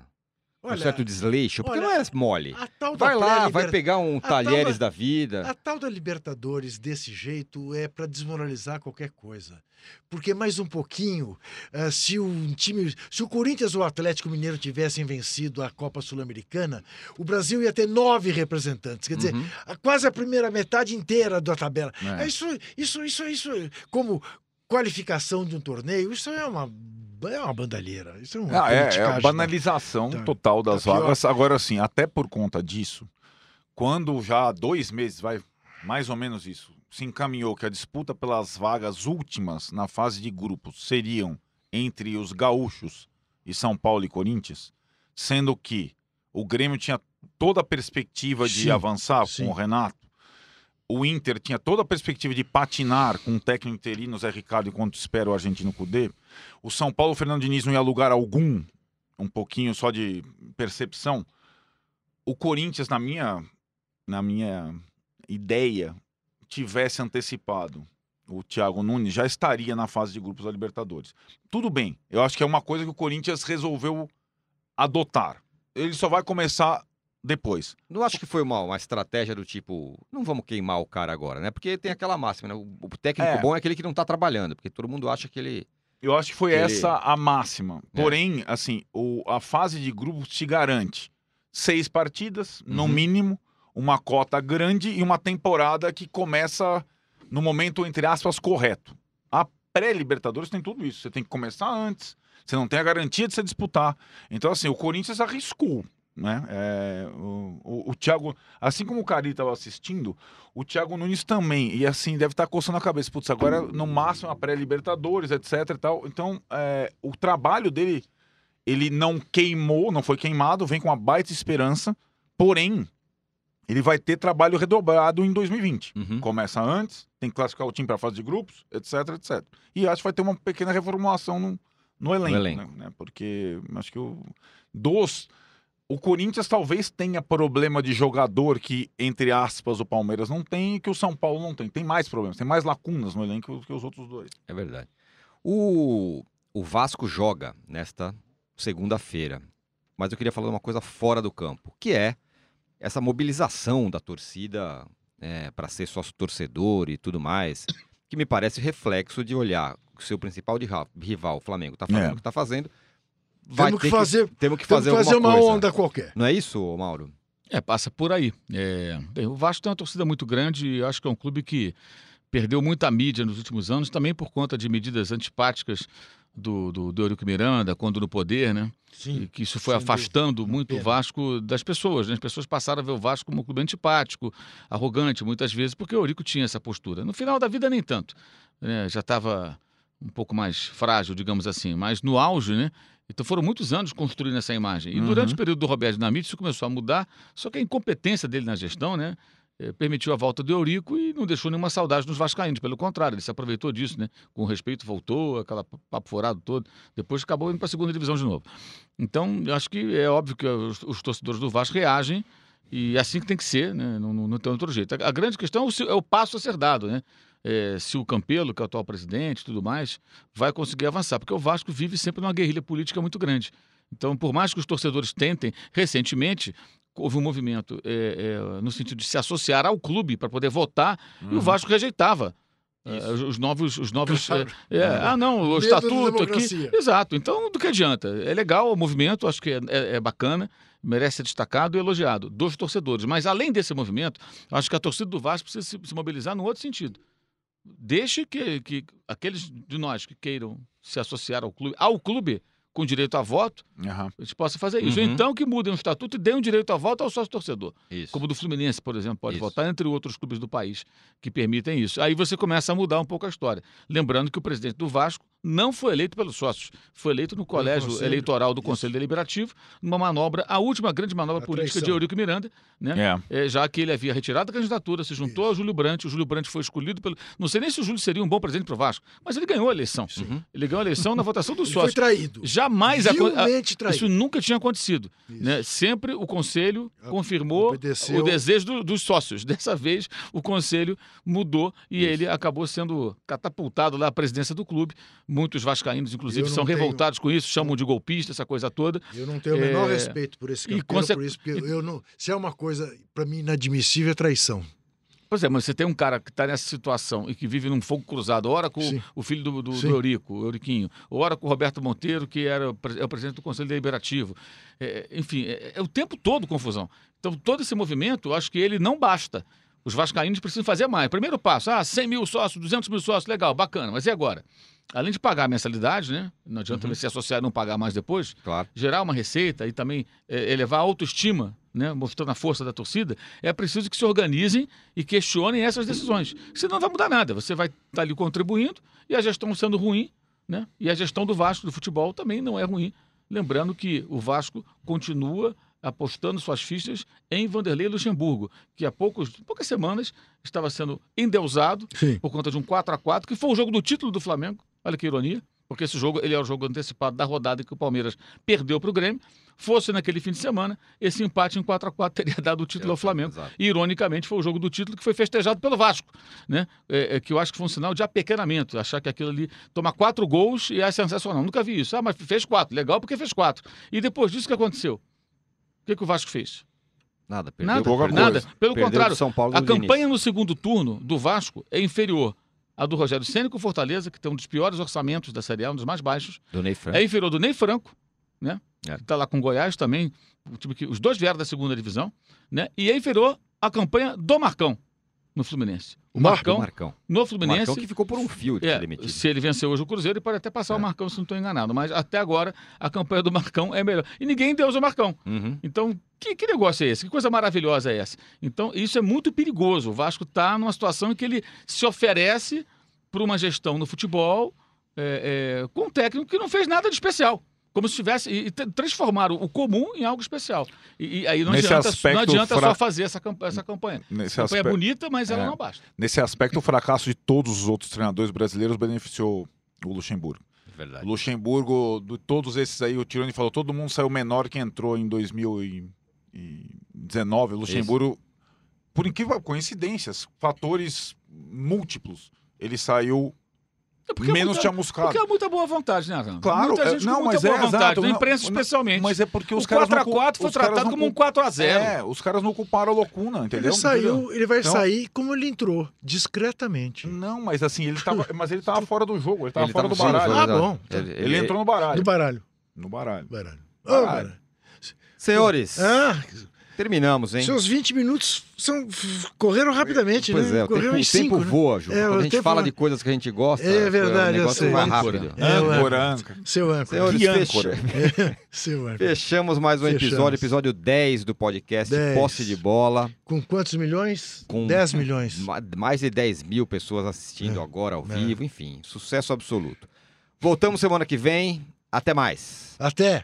[SPEAKER 1] um
[SPEAKER 2] Olha,
[SPEAKER 1] certo desleixo? Porque
[SPEAKER 2] olha,
[SPEAKER 1] não é mole.
[SPEAKER 2] a tal da
[SPEAKER 1] Vai lá, vai pegar um
[SPEAKER 2] tal
[SPEAKER 1] talheres
[SPEAKER 2] da-
[SPEAKER 1] da vida.
[SPEAKER 2] A tal da Libertadores desse jeito é para desmoralizar qualquer coisa. Porque mais um pouquinho, eh, se um time, se o Corinthians ou o Atlético Mineiro tivessem vencido a Copa Sul-Americana, o Brasil ia ter nove representantes. Quer dizer,
[SPEAKER 1] Uhum.
[SPEAKER 2] a- quase a primeira metade inteira da tabela.
[SPEAKER 3] É.
[SPEAKER 2] É Isso, isso, isso, isso, como qualificação de um torneio, isso é uma, é uma bandalheira. Isso é uma
[SPEAKER 3] Ah, é, é a banalização
[SPEAKER 2] Tá.
[SPEAKER 3] total das
[SPEAKER 2] pior.
[SPEAKER 3] vagas. Agora, sim, até por conta disso, quando já há dois meses, vai mais ou menos isso, se encaminhou que a disputa pelas vagas últimas na fase de grupos seriam entre os gaúchos e São Paulo e Corinthians, sendo que o Grêmio tinha toda a perspectiva de
[SPEAKER 2] Sim,
[SPEAKER 3] avançar
[SPEAKER 2] sim.
[SPEAKER 3] com o Renato, o Inter tinha toda a perspectiva de patinar com o técnico interino Zé Ricardo enquanto espera o argentino Cudê, o São Paulo, o Fernando Diniz não ia lugar algum, um pouquinho só de percepção. O Corinthians, na minha, na minha ideia, tivesse antecipado o Thiago Nunes, já estaria na fase de grupos da Libertadores. Tudo bem, eu acho que é uma coisa que o Corinthians resolveu adotar. Ele só vai começar depois.
[SPEAKER 1] Não acho que foi uma, uma estratégia do tipo, não vamos queimar o cara agora, né? Porque tem aquela máxima, né? O, o técnico
[SPEAKER 3] É.
[SPEAKER 1] bom é aquele que não tá trabalhando, porque todo mundo acha que ele.
[SPEAKER 3] Eu acho que foi
[SPEAKER 1] Ele-
[SPEAKER 3] essa a máxima.
[SPEAKER 1] É.
[SPEAKER 3] Porém, assim, o- a fase de grupos te garante seis partidas, no
[SPEAKER 1] Uhum.
[SPEAKER 3] mínimo, uma cota grande e uma temporada que começa no momento, entre aspas, correto. A pré-Libertadores tem tudo isso. Você tem que começar antes, você não tem a garantia de você disputar. Então, assim, o Corinthians arriscou. Né? É, o, o, o Thiago, assim como o Cari estava assistindo, o Thiago Nunes também. E assim, deve estar coçando a cabeça. Putz, agora no máximo a pré-Libertadores, etc. E tal. Então, é, o trabalho dele, ele não queimou, não foi queimado, vem com uma baita esperança. Porém, ele vai ter trabalho redobrado em 2020.
[SPEAKER 1] Uhum.
[SPEAKER 3] Começa antes, tem que classificar o time para a fase de grupos, etc, etc. E acho que vai ter uma pequena reformulação no, no elenco,
[SPEAKER 1] elenco.
[SPEAKER 3] Né? Porque acho que o, dos... O Corinthians talvez tenha problema de jogador que, entre aspas, o Palmeiras não tem e que o São Paulo não tem. Tem mais problemas, tem mais lacunas no elenco que os outros dois.
[SPEAKER 1] É verdade. O, o Vasco joga nesta segunda-feira. Mas eu queria falar uma coisa fora do campo, que é essa mobilização da torcida para ser sócio torcedor e tudo mais, que me parece reflexo de olhar o seu principal rival, o Flamengo, está fazendo
[SPEAKER 3] É.
[SPEAKER 1] o que está fazendo. Vai
[SPEAKER 2] Temos que
[SPEAKER 1] ter
[SPEAKER 2] fazer,
[SPEAKER 1] temos que
[SPEAKER 2] temos
[SPEAKER 1] fazer,
[SPEAKER 2] que fazer
[SPEAKER 1] alguma
[SPEAKER 2] uma
[SPEAKER 1] coisa.
[SPEAKER 2] onda qualquer.
[SPEAKER 1] Não é isso, Mauro?
[SPEAKER 4] É, passa por aí. É, bem, o Vasco tem uma torcida muito grande e acho que é um clube que perdeu muita mídia nos últimos anos, também por conta de medidas antipáticas do, do, do Eurico Miranda, quando no poder, né? E
[SPEAKER 2] Sim.
[SPEAKER 4] que isso foi afastando
[SPEAKER 2] dúvida.
[SPEAKER 4] muito o. Vasco das pessoas. Né? As pessoas passaram a ver o Vasco como um clube antipático, arrogante, muitas vezes, porque o Eurico tinha essa postura. No final da vida, nem tanto. né? Já estava um pouco mais frágil, digamos assim. Mas no auge, né? Então foram muitos anos construindo essa imagem. E durante
[SPEAKER 3] Uhum.
[SPEAKER 4] o período do Roberto Dinamite isso começou a mudar, só que a incompetência dele na gestão, né? eh, permitiu a volta do Eurico e não deixou nenhuma saudade nos vascaínos. Pelo contrário, ele se aproveitou disso, né? Com respeito, voltou, aquela papo furado todo. Depois acabou indo para a segunda divisão de novo. Então, eu acho que é óbvio que os torcedores do Vasco reagem e é assim que tem que ser, né? Não, não, não tem outro jeito. A, a grande questão é o, é o passo a ser dado, né? É, se o Campelo, que é o atual presidente e tudo mais, vai conseguir avançar, porque o Vasco vive sempre numa guerrilha política muito grande. Então, por mais que os torcedores tentem, recentemente houve um movimento é, é, no sentido de se associar ao clube para poder votar e o Vasco rejeitava. eh, os novos, os novos
[SPEAKER 2] Claro.
[SPEAKER 4] é, é, ah, não, o
[SPEAKER 2] Medo
[SPEAKER 4] estatuto aqui. Exato. Então, do que adianta? É legal o movimento, acho que é, é- é bacana, merece ser destacado e elogiado dos torcedores. Mas, além desse movimento, acho que a torcida do Vasco precisa se, se mobilizar no outro sentido. Deixe que, que aqueles de nós que queiram se associar ao clube, ao clube com direito a voto,
[SPEAKER 3] Aham.
[SPEAKER 4] a gente possa fazer isso.
[SPEAKER 1] Uhum.
[SPEAKER 4] Então que mudem o estatuto e deem o direito a voto ao sócio torcedor.
[SPEAKER 1] Isso.
[SPEAKER 4] Como o do Fluminense, por exemplo, pode
[SPEAKER 1] Isso.
[SPEAKER 4] votar, entre outros clubes do país que permitem isso. Aí você começa a mudar um pouco a história. Lembrando que o presidente do Vasco não foi eleito pelos sócios, foi eleito no colégio
[SPEAKER 2] Conselho.
[SPEAKER 4] eleitoral do
[SPEAKER 2] Isso.
[SPEAKER 4] Conselho Deliberativo, numa manobra, a última grande manobra
[SPEAKER 2] A
[SPEAKER 4] política de
[SPEAKER 2] traição.
[SPEAKER 4] Eurico Miranda, né?
[SPEAKER 3] É.
[SPEAKER 4] É, já que ele havia retirado a candidatura, se juntou ao Júlio Brandt, o Júlio Brandt foi escolhido pelo. Não sei nem se o Júlio seria um bom presidente para o Vasco, mas ele ganhou a eleição. Ele ganhou a eleição na votação dos
[SPEAKER 2] Ele foi
[SPEAKER 4] sócios.
[SPEAKER 2] traído.
[SPEAKER 4] Jamais
[SPEAKER 2] Vilmente traído.
[SPEAKER 4] isso nunca tinha acontecido.
[SPEAKER 2] Isso.
[SPEAKER 4] Né? Sempre o conselho
[SPEAKER 2] A-
[SPEAKER 4] confirmou
[SPEAKER 2] obedeceu.
[SPEAKER 4] o desejo do- dos sócios. Dessa vez, o conselho mudou e ele acabou sendo catapultado lá à presidência do clube. Muitos vascaínos, inclusive, são
[SPEAKER 2] tenho-
[SPEAKER 4] revoltados com isso, chamam de golpista, essa coisa toda.
[SPEAKER 2] Eu não tenho o menor
[SPEAKER 4] É,
[SPEAKER 2] respeito por esse campeão,
[SPEAKER 4] conse-
[SPEAKER 2] por isso, porque eu não. Se é uma coisa, para mim, inadmissível, é traição.
[SPEAKER 4] Pois é, mas você tem um cara que está nessa situação e que vive num fogo cruzado, ora com
[SPEAKER 2] Sim.
[SPEAKER 4] o filho do, do, do Eurico, o Euriquinho, ora com o Roberto Monteiro, que era é o presidente do Conselho Deliberativo. É, enfim, é, é o tempo todo confusão. Então, todo esse movimento, eu acho que ele não basta. Os vascaínos precisam fazer mais. Primeiro passo, ah, 100 mil sócios, 200 mil sócios, legal, bacana. Mas e agora? Além de pagar a mensalidade, né? Não adianta se associar e não pagar mais depois
[SPEAKER 1] Claro.
[SPEAKER 4] gerar uma receita e também eh, elevar a autoestima, né, mostrando a força da torcida, é preciso que se organizem e questionem essas decisões. Senão não vai mudar nada. Você vai estar ali contribuindo e a gestão sendo ruim, né? E a gestão do Vasco do futebol também não é ruim. Lembrando que o Vasco continua apostando suas fichas em Vanderlei Luxemburgo, que há poucos, poucas semanas estava sendo endeusado
[SPEAKER 2] Sim.
[SPEAKER 4] por conta de um 4 a 4 que foi o jogo do título do Flamengo. Olha que ironia, porque esse jogo ele é o jogo antecipado da rodada que o Palmeiras perdeu para o Grêmio. Fosse naquele fim de semana, esse empate em 4 a 4 teria dado o título ao Flamengo. E, ironicamente, foi o jogo do título que foi festejado pelo Vasco, né? É, é, que eu acho que foi um sinal de apequenamento, achar que aquilo ali toma quatro gols e é sensacional. Nunca vi isso. Ah, mas fez quatro, legal porque fez quatro. E depois disso o que aconteceu? O que, que o Vasco fez?
[SPEAKER 1] Nada, perdeu.
[SPEAKER 4] Nada,
[SPEAKER 3] pouca
[SPEAKER 4] nada.
[SPEAKER 3] coisa.
[SPEAKER 4] Pelo
[SPEAKER 1] Perdeu
[SPEAKER 4] contrário,
[SPEAKER 1] do São Paulo
[SPEAKER 4] a campanha no segundo turno do Vasco é inferior à do Rogério Ceni com Fortaleza, que tem um dos piores orçamentos da Série A, um dos mais baixos.
[SPEAKER 1] Do Ney Franco.
[SPEAKER 4] É inferior do Ney Franco, né?
[SPEAKER 1] É.
[SPEAKER 4] Que tá lá com o Goiás também, o time que os dois vieram da segunda divisão, né? E é inferior à campanha do Marcão no Fluminense. O
[SPEAKER 2] Mar-
[SPEAKER 4] Marcão,
[SPEAKER 1] Marcão.
[SPEAKER 4] no
[SPEAKER 1] O
[SPEAKER 4] Fluminense,
[SPEAKER 1] Marcão que ficou por um fio de
[SPEAKER 4] é,
[SPEAKER 1] demitido.
[SPEAKER 4] se ele vencer hoje o Cruzeiro, ele pode até passar
[SPEAKER 1] É.
[SPEAKER 4] o Marcão, se não estou enganado. Mas até agora, a campanha do Marcão é melhor. E ninguém deu o Marcão.
[SPEAKER 1] Uhum.
[SPEAKER 4] Então, que, que negócio é esse? Que coisa maravilhosa é essa? Então, isso é muito perigoso. O Vasco está numa situação em que ele se oferece para uma gestão no futebol é, é, com um técnico que não fez nada de especial. Como se tivesse. E, e transformaram o comum em algo especial. E, e aí não
[SPEAKER 3] Nesse
[SPEAKER 4] adianta,
[SPEAKER 3] aspecto,
[SPEAKER 4] não adianta
[SPEAKER 3] fra-
[SPEAKER 4] só fazer essa, campa- essa campanha.
[SPEAKER 3] Nesse
[SPEAKER 4] A campanha é
[SPEAKER 3] aspecto-
[SPEAKER 4] bonita, mas ela
[SPEAKER 3] É.
[SPEAKER 4] não basta.
[SPEAKER 3] Nesse aspecto, o fracasso de todos os outros treinadores brasileiros beneficiou o Luxemburgo. O
[SPEAKER 1] Verdade.
[SPEAKER 3] Luxemburgo, de todos esses aí, o Tironi falou, todo mundo saiu menor que entrou em 2019. O Luxemburgo, por incrível coincidências, fatores múltiplos, ele saiu
[SPEAKER 4] É porque é
[SPEAKER 3] menos
[SPEAKER 4] muita-
[SPEAKER 3] chamuscado.
[SPEAKER 4] Porque é muita boa vontade, né, Arnaldo?
[SPEAKER 3] Claro,
[SPEAKER 4] muita
[SPEAKER 3] é-
[SPEAKER 4] gente
[SPEAKER 3] não,
[SPEAKER 4] com muita
[SPEAKER 3] mas
[SPEAKER 4] boa
[SPEAKER 3] é
[SPEAKER 4] vontade,
[SPEAKER 3] exato,
[SPEAKER 4] na imprensa
[SPEAKER 3] não,
[SPEAKER 4] especialmente.
[SPEAKER 3] Mas é porque os
[SPEAKER 4] o
[SPEAKER 3] caras
[SPEAKER 4] 4x4
[SPEAKER 3] não,
[SPEAKER 4] foi tratado como um
[SPEAKER 3] cu-
[SPEAKER 4] 4x0.
[SPEAKER 3] É, os caras não ocuparam a locuna, entendeu?
[SPEAKER 2] Ele saiu, ele vai
[SPEAKER 3] Então-
[SPEAKER 2] sair como ele entrou, discretamente.
[SPEAKER 3] Não, mas assim, ele tava, mas ele tava fora do jogo, ele tava
[SPEAKER 1] Ele
[SPEAKER 3] fora
[SPEAKER 1] tava
[SPEAKER 3] do baralho.
[SPEAKER 2] Ah,
[SPEAKER 1] jogo,
[SPEAKER 2] bom.
[SPEAKER 1] Ele,
[SPEAKER 3] Ele,
[SPEAKER 1] ele-
[SPEAKER 3] entrou no baralho.
[SPEAKER 2] Do baralho.
[SPEAKER 3] No baralho.
[SPEAKER 2] baralho.
[SPEAKER 3] Baralho.
[SPEAKER 2] baralho.
[SPEAKER 1] Senhores,
[SPEAKER 2] Ah,
[SPEAKER 1] terminamos, hein?
[SPEAKER 2] seus 20 minutos são, correram rapidamente,
[SPEAKER 1] Pois
[SPEAKER 2] né?
[SPEAKER 1] é, o
[SPEAKER 2] correram
[SPEAKER 1] tempo,
[SPEAKER 2] em
[SPEAKER 1] o tempo
[SPEAKER 2] 5. né?
[SPEAKER 1] voa, Ju.
[SPEAKER 2] É,
[SPEAKER 1] Quando a gente fala
[SPEAKER 2] voa.
[SPEAKER 1] de coisas que a gente gosta,
[SPEAKER 2] É verdade,
[SPEAKER 1] o
[SPEAKER 2] eu
[SPEAKER 1] negócio vai rápido.
[SPEAKER 2] É, o
[SPEAKER 3] Âncora.
[SPEAKER 2] Seu âncora.
[SPEAKER 1] Senhores,
[SPEAKER 3] âncora.
[SPEAKER 2] Seu âncora.
[SPEAKER 1] fechamos mais um
[SPEAKER 2] Fechamos.
[SPEAKER 1] episódio, episódio 10 do podcast
[SPEAKER 2] 10.
[SPEAKER 1] Posse de Bola.
[SPEAKER 2] Com quantos milhões?
[SPEAKER 1] Com
[SPEAKER 2] 10 milhões.
[SPEAKER 1] Ma- Mais de 10 mil pessoas assistindo
[SPEAKER 2] É.
[SPEAKER 1] agora ao
[SPEAKER 2] É.
[SPEAKER 1] vivo, enfim, sucesso absoluto. Voltamos semana que vem. Até mais.
[SPEAKER 2] Até.